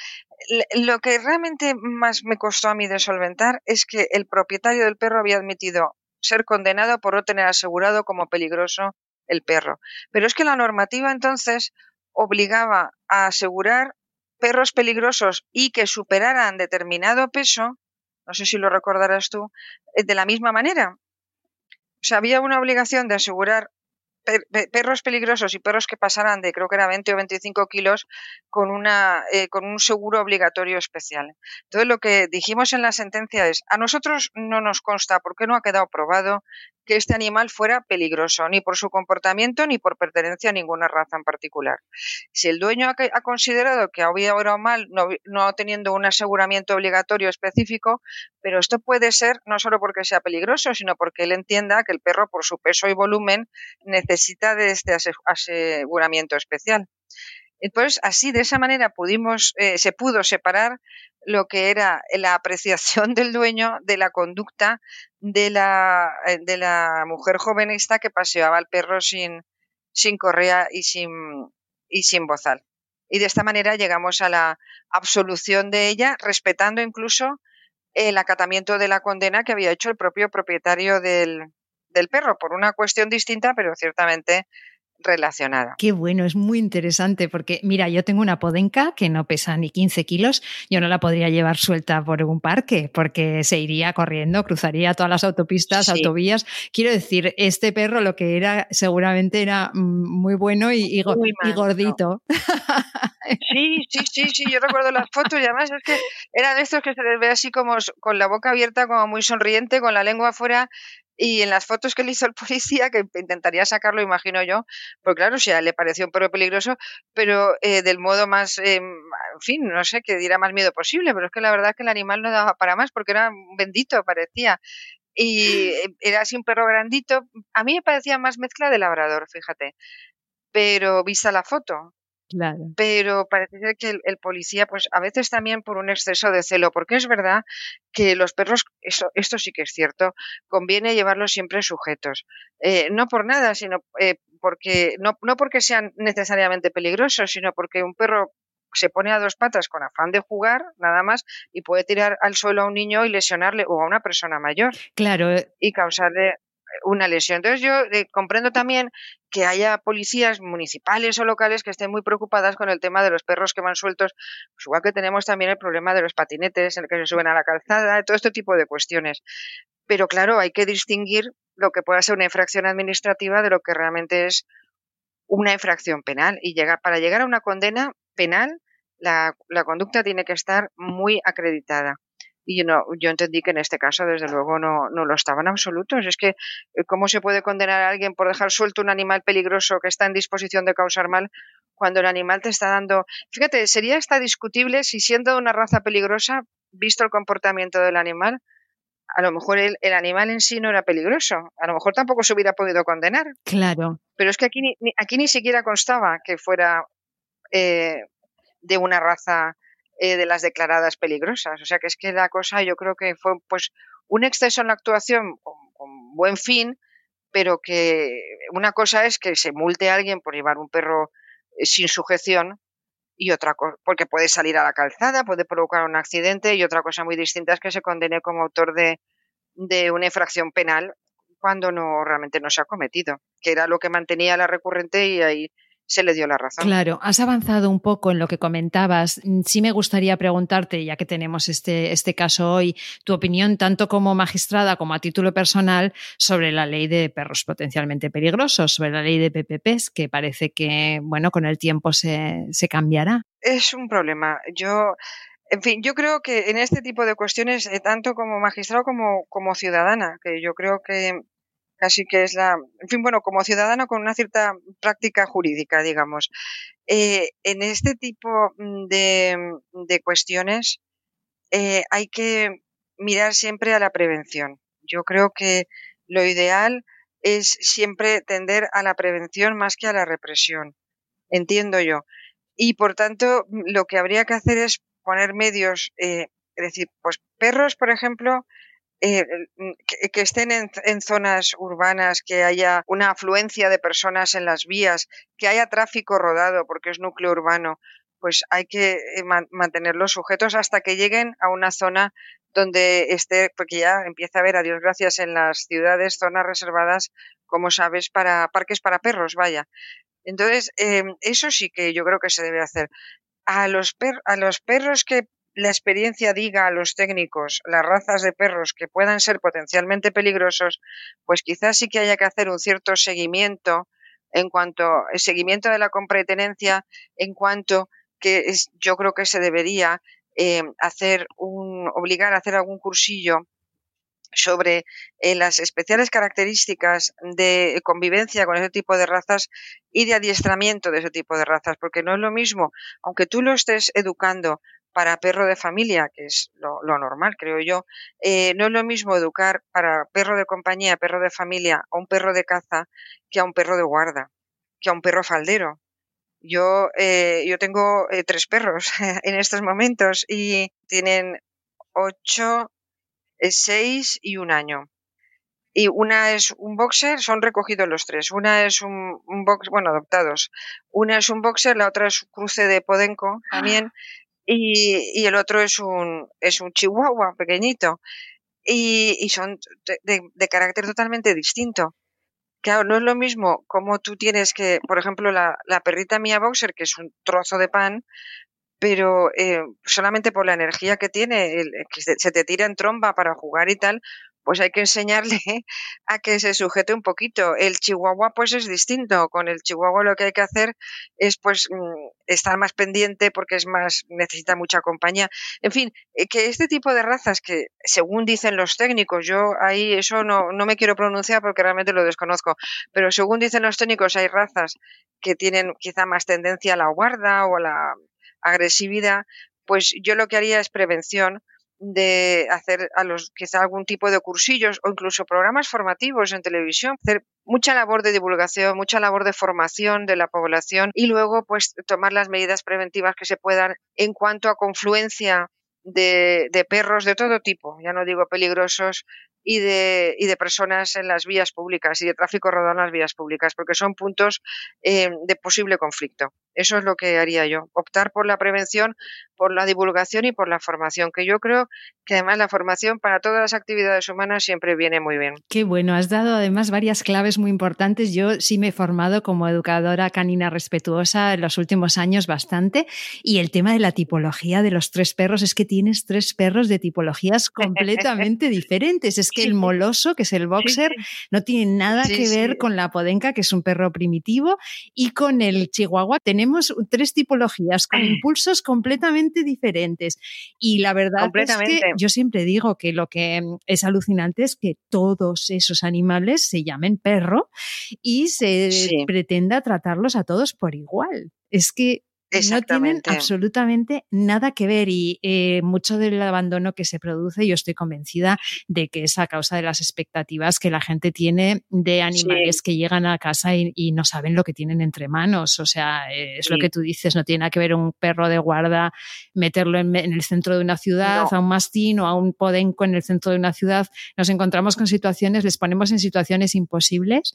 lo que realmente más me costó a mí de solventar es que el propietario del perro había admitido ser condenado por no tener asegurado como peligroso el perro. Pero es que la normativa entonces obligaba a asegurar perros peligrosos y que superaran determinado peso, no sé si lo recordarás tú, eh, de la misma manera. O sea, había una obligación de asegurar perros peligrosos y perros que pasaran de creo que era 20 o 25 kilos con, una, eh, con un seguro obligatorio especial. Entonces lo que dijimos en la sentencia es, a nosotros no nos consta, porque no ha quedado probado que este animal fuera peligroso, ni por su comportamiento ni por pertenencia a ninguna raza en particular. Si el dueño ha, considerado que había obrado mal no, no, teniendo un aseguramiento obligatorio específico, pero esto puede ser no solo porque sea peligroso, sino porque él entienda que el perro, por su peso y volumen, necesita de este aseguramiento especial. Entonces, así, de esa manera, pudimos, eh, se pudo separar lo que era la apreciación del dueño de la conducta de la, eh, de la mujer joven esta que paseaba al perro sin, sin correa y sin, y sin bozal. Y de esta manera llegamos a la absolución de ella, respetando incluso el acatamiento de la condena que había hecho el propio propietario del, del perro, por una cuestión distinta, pero ciertamente relacionada. Qué bueno, es muy interesante porque, mira, yo tengo una podenca que no pesa ni 15 kilos, yo no la podría llevar suelta por un parque porque se iría corriendo, cruzaría todas las autopistas, autovías. Quiero decir, este perro lo que era seguramente era mm, muy bueno y, gordito. Sí, sí, sí, sí, yo recuerdo las fotos y además es que eran estos que se les ve así como con la boca abierta, como muy sonriente, con la lengua afuera y en las fotos que le hizo el policía, que intentaría sacarlo, imagino yo, pues claro, o sea, le pareció un perro peligroso, pero eh, del modo más, eh, en fin, no sé, que diera más miedo posible, pero es que la verdad es que el animal no daba para más porque era bendito, parecía. Y eh, era así un perro grandito. A mí me parecía más mezcla de labrador, fíjate. Pero vista la foto, pero parece ser que el, policía, pues a veces también por un exceso de celo, porque es verdad que los perros, eso, esto sí que es cierto, conviene llevarlos siempre sujetos. Eh, no por nada, sino eh, porque, no, no porque sean necesariamente peligrosos, sino porque un perro se pone a dos patas con afán de jugar, nada más, y puede tirar al suelo a un niño y lesionarle o a una persona mayor. Claro. Y causarle una lesión. Entonces yo eh, comprendo también que haya policías municipales o locales que estén muy preocupadas con el tema de los perros que van sueltos, pues igual que tenemos también el problema de los patinetes en el que se suben a la calzada, todo este tipo de cuestiones. Pero claro, hay que distinguir lo que pueda ser una infracción administrativa de lo que realmente es una infracción penal. Y llegar, para llegar a una condena penal, la, la conducta tiene que estar muy acreditada y yo, no, yo entendí que en este caso, desde luego, no, no lo estaban absolutos. Es que, eh, ¿cómo se puede condenar a alguien por dejar suelto un animal peligroso que está en disposición de causar mal cuando el animal te está dando. Fíjate, sería hasta discutible si, siendo una raza peligrosa, visto el comportamiento del animal, a lo mejor el, el, animal en sí no era peligroso. A lo mejor tampoco se hubiera podido condenar. Claro. Pero es que aquí ni, aquí ni siquiera constaba que fuera eh, de una raza eh, de las declaradas peligrosas. O sea que es que la cosa yo creo que fue pues un exceso en la actuación con, buen fin, pero que una cosa es que se multe a alguien por llevar un perro eh, sin sujeción y otra cosa, porque puede salir a la calzada, puede provocar un accidente y otra cosa muy distinta es que se condene como autor de, de una infracción penal cuando no realmente no se ha cometido, que era lo que mantenía la recurrente y ahí se le dio la razón. Claro, has avanzado un poco en lo que comentabas. Sí me gustaría preguntarte, ya que tenemos este, este caso hoy, tu opinión tanto como magistrada como a título personal sobre la ley de perros potencialmente peligrosos, sobre la ley de PPPs, que parece que, bueno, con el tiempo se, se cambiará. Es un problema. Yo en fin, yo creo que en este tipo de cuestiones, eh, tanto como magistrado como, como ciudadana, que yo creo que casi que es la, en fin, bueno, como ciudadano con una cierta práctica jurídica, digamos. Eh, en este tipo de, de cuestiones eh, hay que mirar siempre a la prevención. Yo creo que lo ideal es siempre tender a la prevención más que a la represión, entiendo yo. Y por tanto, lo que habría que hacer es poner medios, eh, es decir, pues perros, por ejemplo, eh, que, estén en, zonas urbanas, que haya una afluencia de personas en las vías, que haya tráfico rodado porque es núcleo urbano, pues hay que eh, mantenerlos sujetos hasta que lleguen a una zona donde esté, porque ya empieza a haber, a Dios gracias, en las ciudades zonas reservadas, como sabes, para parques para perros, vaya. Entonces, em, eso sí que yo creo que se debe hacer. A los perros que la experiencia diga a los técnicos las razas de perros que puedan ser potencialmente peligrosos, pues quizás sí que haya que hacer un cierto seguimiento en cuanto el seguimiento de la compra en cuanto que es, yo creo que se debería eh, hacer un obligar a hacer algún cursillo sobre eh, las especiales características de convivencia con ese tipo de razas y de adiestramiento de ese tipo de razas, porque no es lo mismo, aunque tú lo estés educando para perro de familia, que es lo, normal, creo yo, eh, no es lo mismo educar para perro de compañía, perro de familia, a un perro de caza, que a un perro de guarda, que a un perro faldero. Yo, eh, yo tengo eh, tres perros en estos momentos y tienen ocho, seis y un año. Y una es un boxer, son recogidos los tres. Una es un, un boxer, bueno, adoptados. Una es un boxer, la otra es un cruce de Podenco también. Y, el otro es un, es un chihuahua pequeñito. Y, son de, carácter totalmente distinto. Claro, no es lo mismo como tú tienes que, por ejemplo, la, perrita mía boxer, que es un trozo de pan, pero eh, solamente por la energía que tiene, que se te tira en tromba para jugar y tal, pues hay que enseñarle a que se sujete un poquito. El chihuahua pues es distinto. Con el chihuahua lo que hay que hacer es pues mm, estar más pendiente porque es más, necesita mucha compañía. En fin, eh, que este tipo de razas que según dicen los técnicos, yo ahí eso no, no me quiero pronunciar porque realmente lo desconozco, pero según dicen los técnicos hay razas que tienen quizá más tendencia a la guarda o a la agresividad, pues yo lo que haría es prevención de hacer a los quizá algún tipo de cursillos o incluso programas formativos en televisión, hacer mucha labor de divulgación, mucha labor de formación de la población y luego pues tomar las medidas preventivas que se puedan en cuanto a confluencia de, de perros de todo tipo, ya no digo peligrosos, y de, y de personas en las vías públicas y de tráfico rodado en las vías públicas, porque son puntos eh, de posible conflicto. Eso es lo que haría yo, optar por la prevención, por la divulgación y por la formación, que yo creo que además la formación para todas las actividades humanas siempre viene muy bien. Qué bueno, has dado además varias claves muy importantes. Yo sí me he formado como educadora canina respetuosa en los últimos años bastante y el tema de la tipología de los tres perros es que tienes tres perros de tipologías completamente diferentes. Es que el moloso, que es el boxer, no tiene nada que ver con la podenca, que es un perro primitivo, y con el chihuahua tenemos tres tipologías con impulsos completamente diferentes. Y la verdad es que yo siempre digo que lo que es alucinante es que todos esos animales se llamen perro y se pretenda tratarlos a todos por igual. Es que no tienen absolutamente nada que ver y eh, mucho del abandono que se produce, yo estoy convencida de que es a causa de las expectativas que la gente tiene de animales que llegan a casa y, no saben lo que tienen entre manos. O sea, es lo que tú dices, no tiene nada que ver un perro de guarda, meterlo en, el centro de una ciudad, a un mastín o a un podenco en el centro de una ciudad. Nos encontramos con situaciones, les ponemos en situaciones imposibles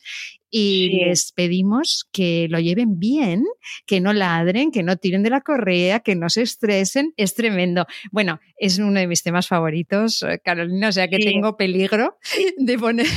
y les pedimos que lo lleven bien, que no ladren, que no tiren de la correa, que no se estresen, es tremendo. Bueno, es uno de mis temas favoritos, eh, Carolina, o sea que tengo peligro de poner...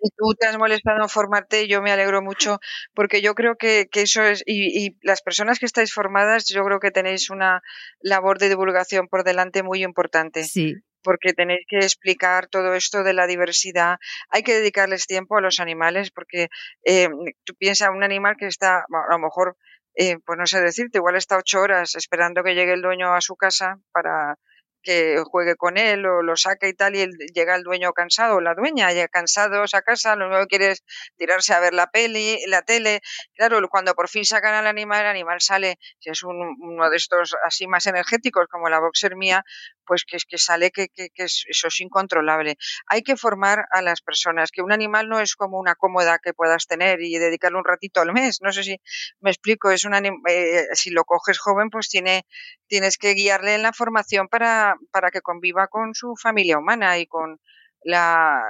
¿Y tú, te has molestado en formarte, yo me alegro mucho porque yo creo que, eso es, y, y, las personas que estáis formadas, yo creo que tenéis una labor de divulgación por delante muy importante. Sí porque tenéis que explicar todo esto de la diversidad. Hay que dedicarles tiempo a los animales porque eh, tú piensas un animal que está, a lo mejor eh, pues no sé decirte, igual está ocho horas esperando que llegue el dueño a su casa para que juegue con él o lo saque y tal y llega el dueño cansado o la dueña ya cansados a casa, lo único quiere tirarse a ver la peli, la tele. Claro, cuando por fin sacan al animal, el animal sale, si es uno de estos así más energéticos como la boxer mía, pues que, que sale que, que, eso es incontrolable. Hay que formar a las personas, que un animal no es como una cómoda que puedas tener y dedicarle un ratito al mes. No sé si me explico, es un eh, si lo coges joven, pues tiene, tienes que guiarle en la formación para, para que conviva con su familia humana y con la,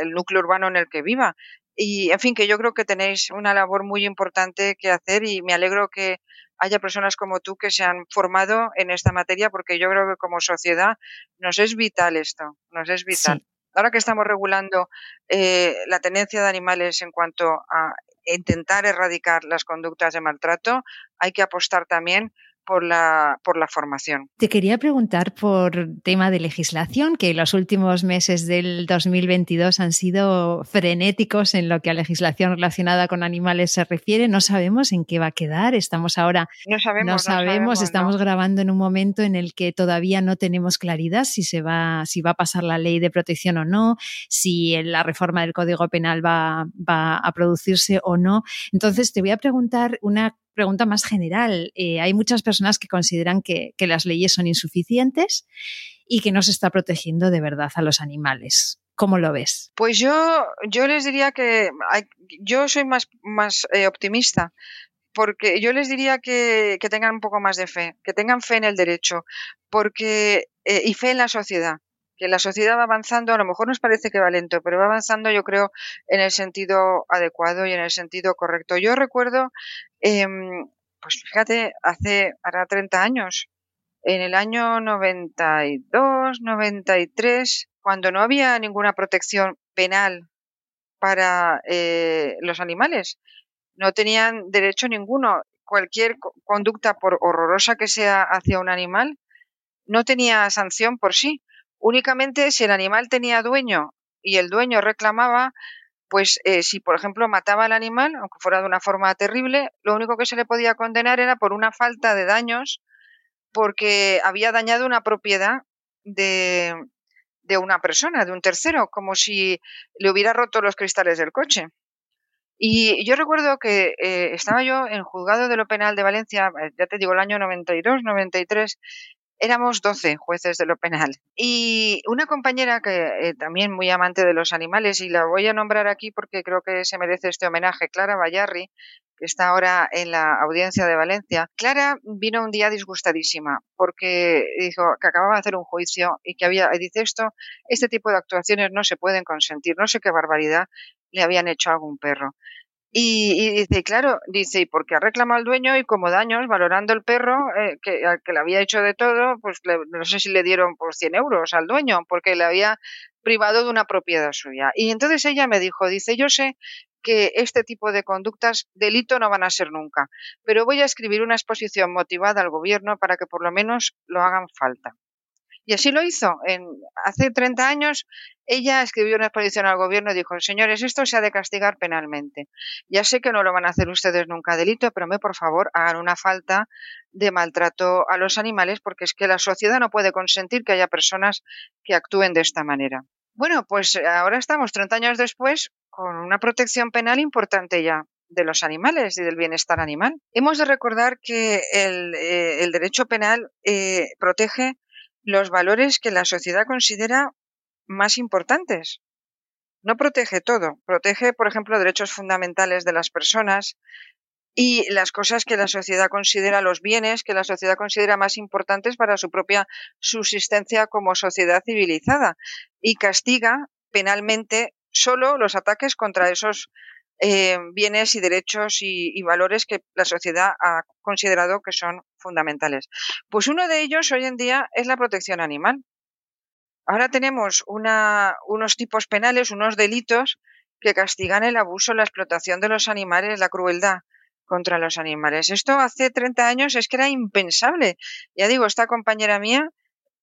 el núcleo urbano en el que viva. Y, en fin, que yo creo que tenéis una labor muy importante que hacer y me alegro que haya personas como tú que se han formado en esta materia porque yo creo que como sociedad nos es vital esto, nos es vital. Ahora que estamos regulando eh, la tenencia de animales en cuanto a intentar erradicar las conductas de maltrato, hay que apostar también por la, por la formación. Te quería preguntar por tema de legislación, que los últimos meses del 2022 han sido frenéticos en lo que a legislación relacionada con animales se refiere. No sabemos en qué va a quedar. Estamos ahora. No sabemos. No sabemos. estamos grabando en un momento en el que todavía no tenemos claridad si se va, si va a pasar la ley de protección o no, si la reforma del Código Penal va, va a producirse o no. Entonces, te voy a preguntar una pregunta más general. Eh, hay muchas personas que consideran que, las leyes son insuficientes y que no se está protegiendo de verdad a los animales. ¿Cómo lo ves? Pues yo, yo les diría que yo soy más, más eh, optimista, porque yo les diría que, tengan un poco más de fe, que tengan fe en el derecho, porque eh, y fe en la sociedad que la sociedad va avanzando, a lo mejor nos parece que va lento, pero va avanzando yo creo en el sentido adecuado y en el sentido correcto. Yo recuerdo, em, pues fíjate, hace ahora 30 años, en el año 92, 93, cuando no había ninguna protección penal para eh, los animales, no tenían derecho ninguno. Cualquier conducta, por horrorosa que sea hacia un animal, no tenía sanción por sí Únicamente si el animal tenía dueño y el dueño reclamaba, pues eh, si por ejemplo mataba al animal, aunque fuera de una forma terrible, lo único que se le podía condenar era por una falta de daños porque había dañado una propiedad de, de una persona, de un tercero, como si le hubiera roto los cristales del coche. Y yo recuerdo que eh, estaba yo en juzgado de lo penal de Valencia, eh, ya te digo, el año 92, 93, éramos 12 jueces de lo penal. Y una compañera que eh, también muy amante de los animales, y la voy a nombrar aquí porque creo que se merece este homenaje, Clara Bayarri, que está ahora en la audiencia de Valencia. Clara vino un día disgustadísima porque dijo que acababa de hacer un juicio y que había, y dice esto, este tipo de actuaciones no se pueden consentir, no sé qué barbaridad le habían hecho a algún perro. Y, dice, claro, dice, y porque ha reclamado al dueño y como daños, valorando el perro, eh, que, que le había hecho de todo, pues no sé si le dieron por 100 euros al dueño, porque le había privado de una propiedad suya. Y entonces ella me dijo, dice, yo sé que este tipo de conductas delito no van a ser nunca, pero voy a escribir una exposición motivada al gobierno para que por lo menos lo hagan falta. Y así lo hizo. Hace 30 años ella escribió una exposición al gobierno y dijo, señores, esto se ha de castigar penalmente. Ya sé que no lo van a hacer ustedes nunca delito, pero me por favor hagan una falta de maltrato a los animales porque es que la sociedad no puede consentir que haya personas que actúen de esta manera. Bueno, pues ahora estamos 30 años después con una protección penal importante ya de los animales y del bienestar animal. Hemos de recordar que el, eh, derecho penal eh, protege los valores que la sociedad considera más importantes. No protege todo, protege, por ejemplo, derechos fundamentales de las personas y las cosas que la sociedad considera, los bienes que la sociedad considera más importantes para su propia subsistencia como sociedad civilizada y castiga penalmente solo los ataques contra esos eh, bienes y derechos y, valores que la sociedad ha considerado que son fundamentales. Pues uno de ellos hoy en día es la protección animal. Ahora tenemos una, unos tipos penales, unos delitos que castigan el abuso, la explotación de los animales, la crueldad contra los animales. Esto hace 30 años es que era impensable. Ya digo, esta compañera mía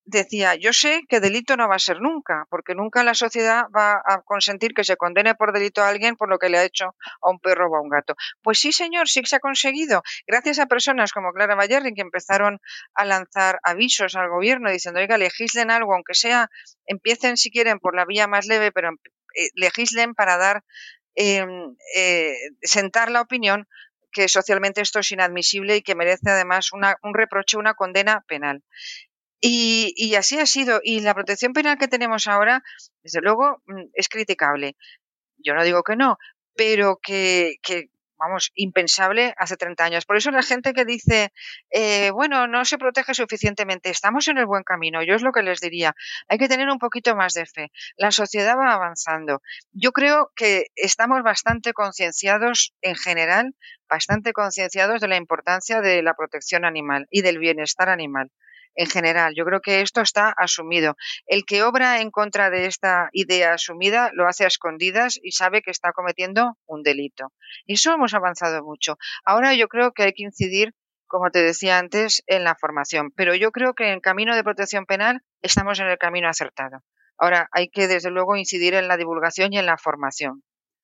decía, yo sé que delito no va a ser nunca, porque nunca la sociedad va a consentir que se condene por delito a alguien por lo que le ha hecho a un perro o a un gato. Pues sí, señor, sí que se ha conseguido, gracias a personas como Clara Bayerri que empezaron a lanzar avisos al gobierno diciendo, oiga, legislen algo, aunque sea, empiecen si quieren por la vía más leve, pero eh, legislen para dar, em, eh, sentar la opinión que socialmente esto es inadmisible y que merece además una, un reproche, una condena penal. Y, así ha sido. Y la protección penal que tenemos ahora, desde luego, mm, es criticable. Yo no digo que no, pero que, vamos, impensable hace 30 años. Por eso la gente que dice, eh, bueno, no se protege suficientemente, estamos en el buen camino. Yo es lo que les diría. Hay que tener un poquito más de fe. La sociedad va avanzando. Yo creo que estamos bastante concienciados en general, bastante concienciados de la importancia de la protección animal y del bienestar animal en general. Yo creo que esto está asumido. El que obra en contra de esta idea asumida lo hace a escondidas y sabe que está cometiendo un delito. Eso hemos avanzado mucho. Ahora yo creo que hay que incidir, como te decía antes, en la formación. Pero yo creo que en camino de protección penal estamos en el camino acertado. Ahora hay que, desde luego, incidir en la divulgación y en la formación.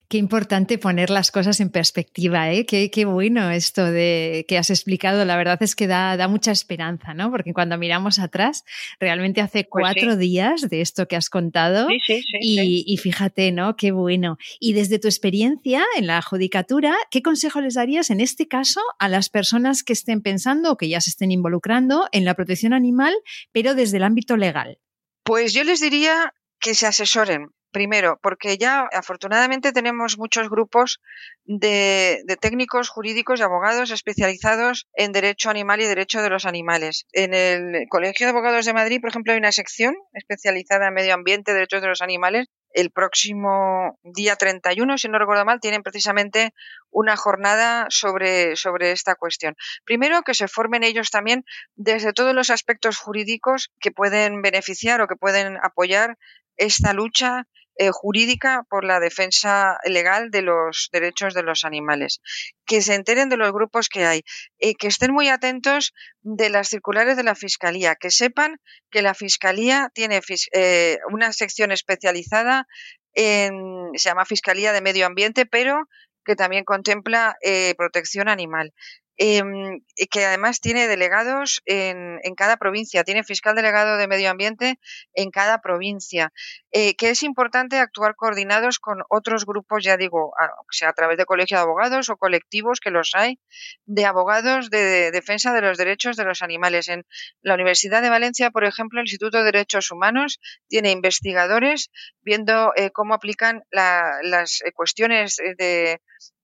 Qué importante poner las cosas en perspectiva, ¿eh? Qué, qué, bueno esto de que has explicado. La verdad es que da, da mucha esperanza, ¿no? Porque cuando miramos atrás, realmente hace pues cuatro días de esto que has contado. Sí, sí, y, y, fíjate, ¿no? Qué bueno. Y desde tu experiencia en la judicatura, ¿qué consejo les darías en este caso a las personas que estén pensando o que ya se estén involucrando en la protección animal, pero desde el ámbito legal? Pues yo les diría que se asesoren, Primero, porque ya afortunadamente tenemos muchos grupos de, técnicos jurídicos y abogados especializados en derecho animal y derecho de los animales. En el Colegio de Abogados de Madrid, por ejemplo, hay una sección especializada en medio ambiente, derechos de los animales. El próximo día 31, si no recuerdo mal, tienen precisamente una jornada sobre, sobre esta cuestión. Primero, que se formen ellos también desde todos los aspectos jurídicos que pueden beneficiar o que pueden apoyar esta lucha eh, jurídica por la defensa legal de los derechos de los animales, que se enteren de los grupos que hay, y que estén muy atentos de las circulares de la Fiscalía, que sepan que la Fiscalía tiene eh, una sección especializada en, se llama Fiscalía de Medio Ambiente, pero que también contempla eh, protección animal eh, que además tiene delegados en, en, cada provincia, tiene fiscal delegado de medio ambiente en cada provincia, eh, que es importante actuar coordinados con otros grupos, ya digo, sea a través de colegios de abogados o colectivos que los hay, de abogados de, defensa de los derechos de los animales. En la Universidad de Valencia, por ejemplo, el Instituto de Derechos Humanos tiene investigadores viendo eh, cómo aplican la, las eh, cuestiones de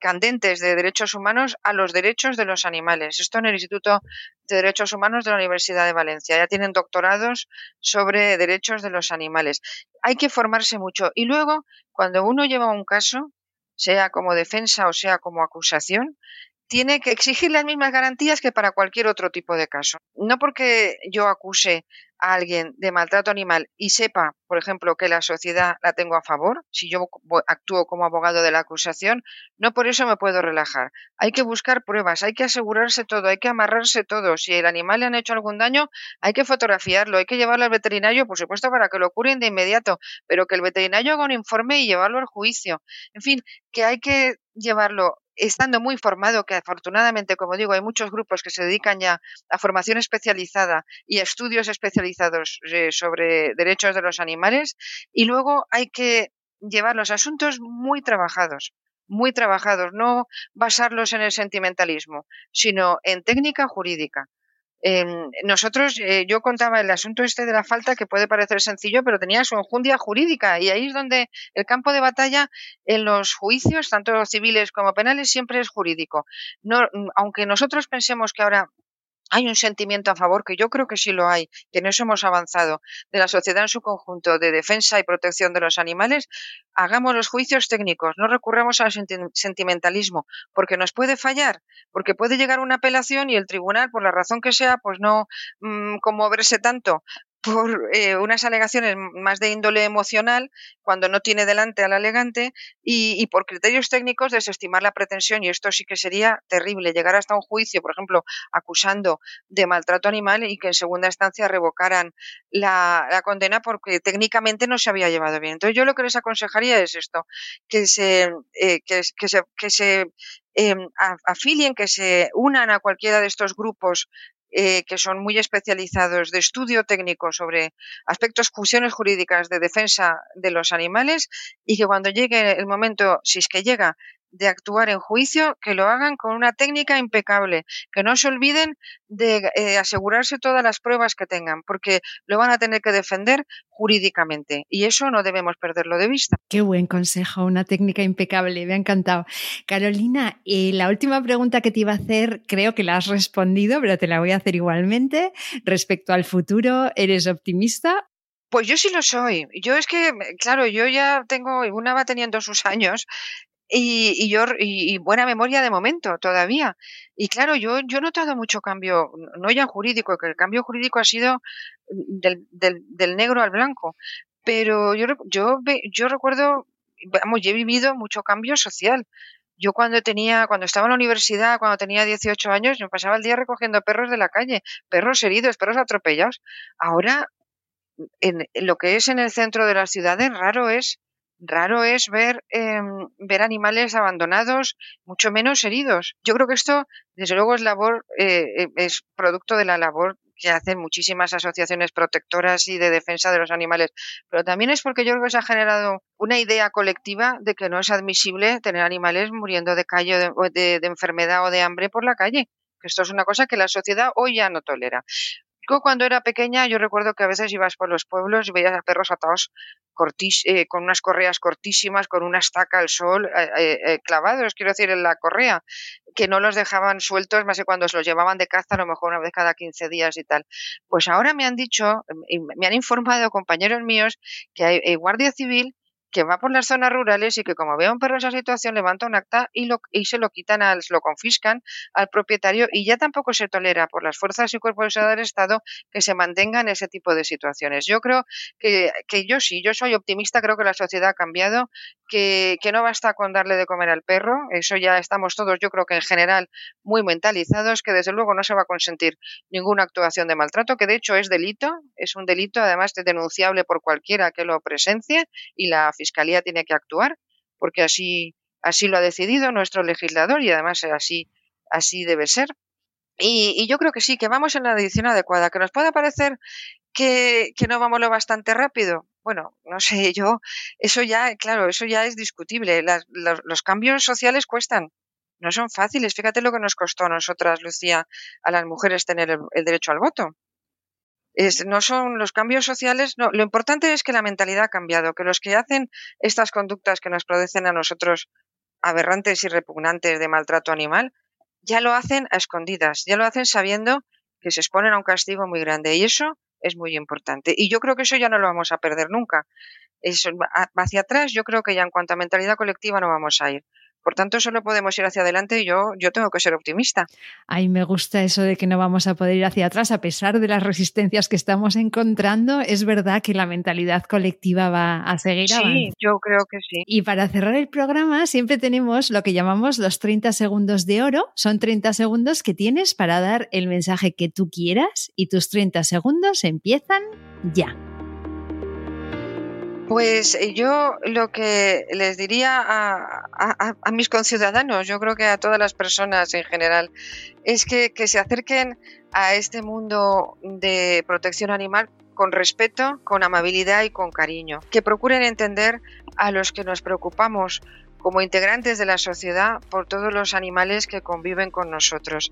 candentes de derechos humanos a los derechos de los animales. Esto en el Instituto de Derechos Humanos de la Universidad de Valencia. Ya tienen doctorados sobre derechos de los animales. Hay que formarse mucho. Y luego, cuando uno lleva un caso, sea como defensa o sea como acusación, tiene que exigir las mismas garantías que para cualquier otro tipo de caso. No porque yo acuse a alguien de maltrato animal y sepa, por ejemplo, que la sociedad la tengo a favor, si yo actúo como abogado de la acusación, no por eso me puedo relajar. Hay que buscar pruebas, hay que asegurarse todo, hay que amarrarse todo. Si el animal le han hecho algún daño, hay que fotografiarlo, hay que llevarlo al veterinario, por supuesto, para que lo curen de inmediato, pero que el veterinario haga un informe y llevarlo al juicio. En fin, que hay que llevarlo estando muy formado, que afortunadamente, como digo, hay muchos grupos que se dedican ya a formación especializada y a estudios especializados eh, sobre derechos de los animales, y luego hay que llevar los asuntos muy trabajados, muy trabajados, no basarlos en el sentimentalismo, sino en técnica jurídica. Em, nosotros, eh, yo contaba el asunto este de la falta que puede parecer sencillo, pero tenía su enjundia jurídica y ahí es donde el campo de batalla en los juicios, tanto civiles como penales, siempre es jurídico. No, aunque nosotros pensemos que ahora hay un sentimiento a favor, que yo creo que sí lo hay, que en eso hemos avanzado, de la sociedad en su conjunto de defensa y protección de los animales, hagamos los juicios técnicos, no recurramos al sentimentalismo, porque nos puede fallar, porque puede llegar una apelación y el tribunal, por la razón que sea, pues no mm, conmoverse tanto por eh, unas alegaciones más de índole emocional cuando no tiene delante al alegante y, y, por criterios técnicos desestimar la pretensión y esto sí que sería terrible llegar hasta un juicio por ejemplo acusando de maltrato animal y que en segunda instancia revocaran la, condena porque técnicamente no se había llevado bien. Entonces yo lo que les aconsejaría es esto que se eh, que, se que se em, afilien, que se unan a cualquiera de estos grupos eh, que son muy especializados de estudio técnico sobre aspectos, funciones jurídicas de defensa de los animales y que cuando llegue el momento, si es que llega, de actuar en juicio, que lo hagan con una técnica impecable, que no se olviden de eh, asegurarse todas las pruebas que tengan, porque lo van a tener que defender jurídicamente y eso no debemos perderlo de vista. Qué buen consejo, una técnica impecable, me ha encantado. Carolina, eh, la última pregunta que te iba a hacer, creo que la has respondido, pero te la voy a hacer igualmente. Respecto al futuro, ¿eres optimista pues yo sí lo soy. Yo es que, claro, yo ya tengo, una va teniendo sus años y, yo y, buena memoria de momento todavía. Y claro, yo, yo he notado mucho cambio, no ya jurídico, que el cambio jurídico ha sido del, del, del negro al blanco. Pero yo, yo, yo recuerdo, vamos, yo he vivido mucho cambio social. Yo cuando tenía, cuando estaba en la universidad, cuando tenía 18 años, me pasaba el día recogiendo perros de la calle, perros heridos, perros atropellados. Ahora, en, en lo que es en el centro de las ciudades, raro es raro es ver, em, ver animales abandonados, mucho menos heridos. Yo creo que esto, desde luego, es labor, eh, eh, es producto de la labor que hacen muchísimas asociaciones protectoras y de defensa de los animales, pero también es porque yo creo que se ha generado una idea colectiva de que no es admisible tener animales muriendo de calle de, de enfermedad o de hambre por la calle. Esto es una cosa que la sociedad hoy ya no tolera. Cuando era pequeña, yo recuerdo que a veces ibas por los pueblos y veías a perros atados eh, con unas correas cortísimas, con una estaca al sol eh, eh, clavados, quiero decir, en la correa, que no los dejaban sueltos más que cuando se los llevaban de caza, a lo mejor una vez cada 15 días y tal. Pues ahora me han dicho, me han informado compañeros míos que hay Guardia Civil que va por las zonas rurales y que como ve a un perro en esa situación levanta un acta y, lo, y se lo quitan, al, lo confiscan al propietario y ya tampoco se tolera por las fuerzas y cuerpos de seguridad del Estado que se mantengan ese tipo de situaciones. Yo creo que, que yo sí, yo soy optimista, creo que la sociedad ha cambiado, que, que no basta con darle de comer al perro, eso ya estamos todos, yo creo que en general, muy mentalizados, que desde luego no se va a consentir ninguna actuación de maltrato, que de hecho es delito, es un delito además de denunciable por cualquiera que lo presencie y la Fiscalía tiene que actuar porque así, así lo ha decidido nuestro legislador y además así, así debe ser. Y, yo creo que sí, que vamos en la dirección adecuada, que nos puede parecer que, no vamos lo bastante rápido. Bueno, no sé, yo, eso ya, claro, eso ya es discutible. los, cambios sociales cuestan, no son fáciles. Fíjate lo que nos costó a nosotras, Lucía, a las mujeres tener el derecho al voto no son los cambios sociales, no, lo importante es que la mentalidad ha cambiado, que los que hacen estas conductas que nos producen a nosotros aberrantes y repugnantes de maltrato animal, ya lo hacen a escondidas, ya lo hacen sabiendo que se exponen a un castigo muy grande y eso es muy importante. Y yo creo que eso ya no lo vamos a perder nunca. Hacia atrás yo creo que ya en cuanto a mentalidad colectiva no vamos a ir. Por tanto, solo podemos ir hacia adelante y yo, yo tengo que ser optimista. Ay, me gusta eso de que no vamos a poder ir hacia atrás a pesar de las resistencias que estamos encontrando. Es verdad que la mentalidad colectiva va a seguir Sí, yo creo que sí. Y para cerrar el programa siempre tenemos lo que llamamos los 30 segundos de oro. Son 30 segundos que tienes para dar el mensaje que tú quieras y tus 30 segundos empiezan ya. Pues eh, yo lo que les diría a, mis conciudadanos, yo creo que a todas las personas en general, es que se acerquen a este mundo de protección animal con respeto, con amabilidad y con cariño, que procuren entender a los que nos preocupamos como integrantes de la sociedad por todos los animales que conviven con nosotros,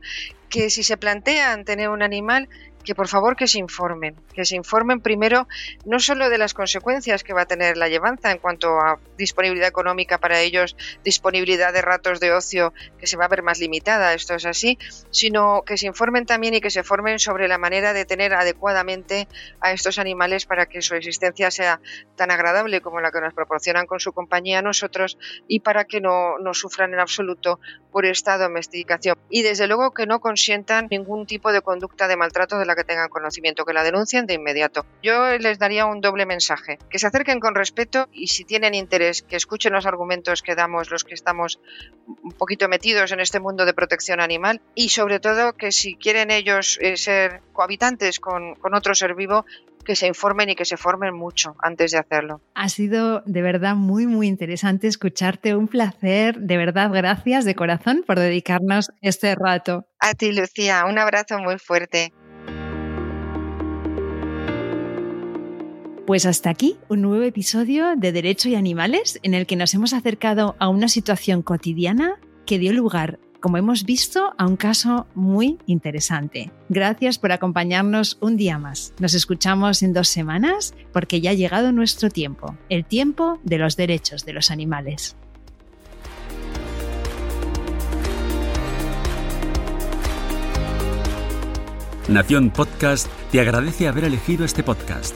que si se plantean tener un animal, que por favor que se informen, que se informen primero no solo de las consecuencias que va a tener la llevanza en cuanto a disponibilidad económica para ellos, disponibilidad de ratos de ocio que se va a ver más limitada, esto es así, sino que se informen también y que se formen sobre la manera de tener adecuadamente a estos animales para que su existencia sea tan agradable como la que nos proporcionan con su compañía a nosotros y para que no, no sufran en absoluto por esta domesticación. Y desde luego que no consientan ningún tipo de conducta de maltrato de la que tengan conocimiento, que la denuncien de inmediato. Yo les daría un doble mensaje, que se acerquen con respeto y si tienen interés, que escuchen los argumentos que damos los que estamos un poquito metidos en este mundo de protección animal y sobre todo que si quieren ellos eh, ser cohabitantes con, con otro ser vivo, que se informen y que se formen mucho antes de hacerlo. Ha sido de verdad muy, muy interesante escucharte. Un placer. De verdad, gracias de corazón por dedicarnos este rato. A ti, Lucía. Un abrazo muy fuerte. Pues hasta aquí un nuevo episodio de Derecho y Animales en el que nos hemos acercado a una situación cotidiana que dio lugar, como hemos visto, a un caso muy interesante. Gracias por acompañarnos un día más. Nos escuchamos en dos semanas porque ya ha llegado nuestro tiempo, el tiempo de los derechos de los animales. Nación Podcast te agradece haber elegido este podcast.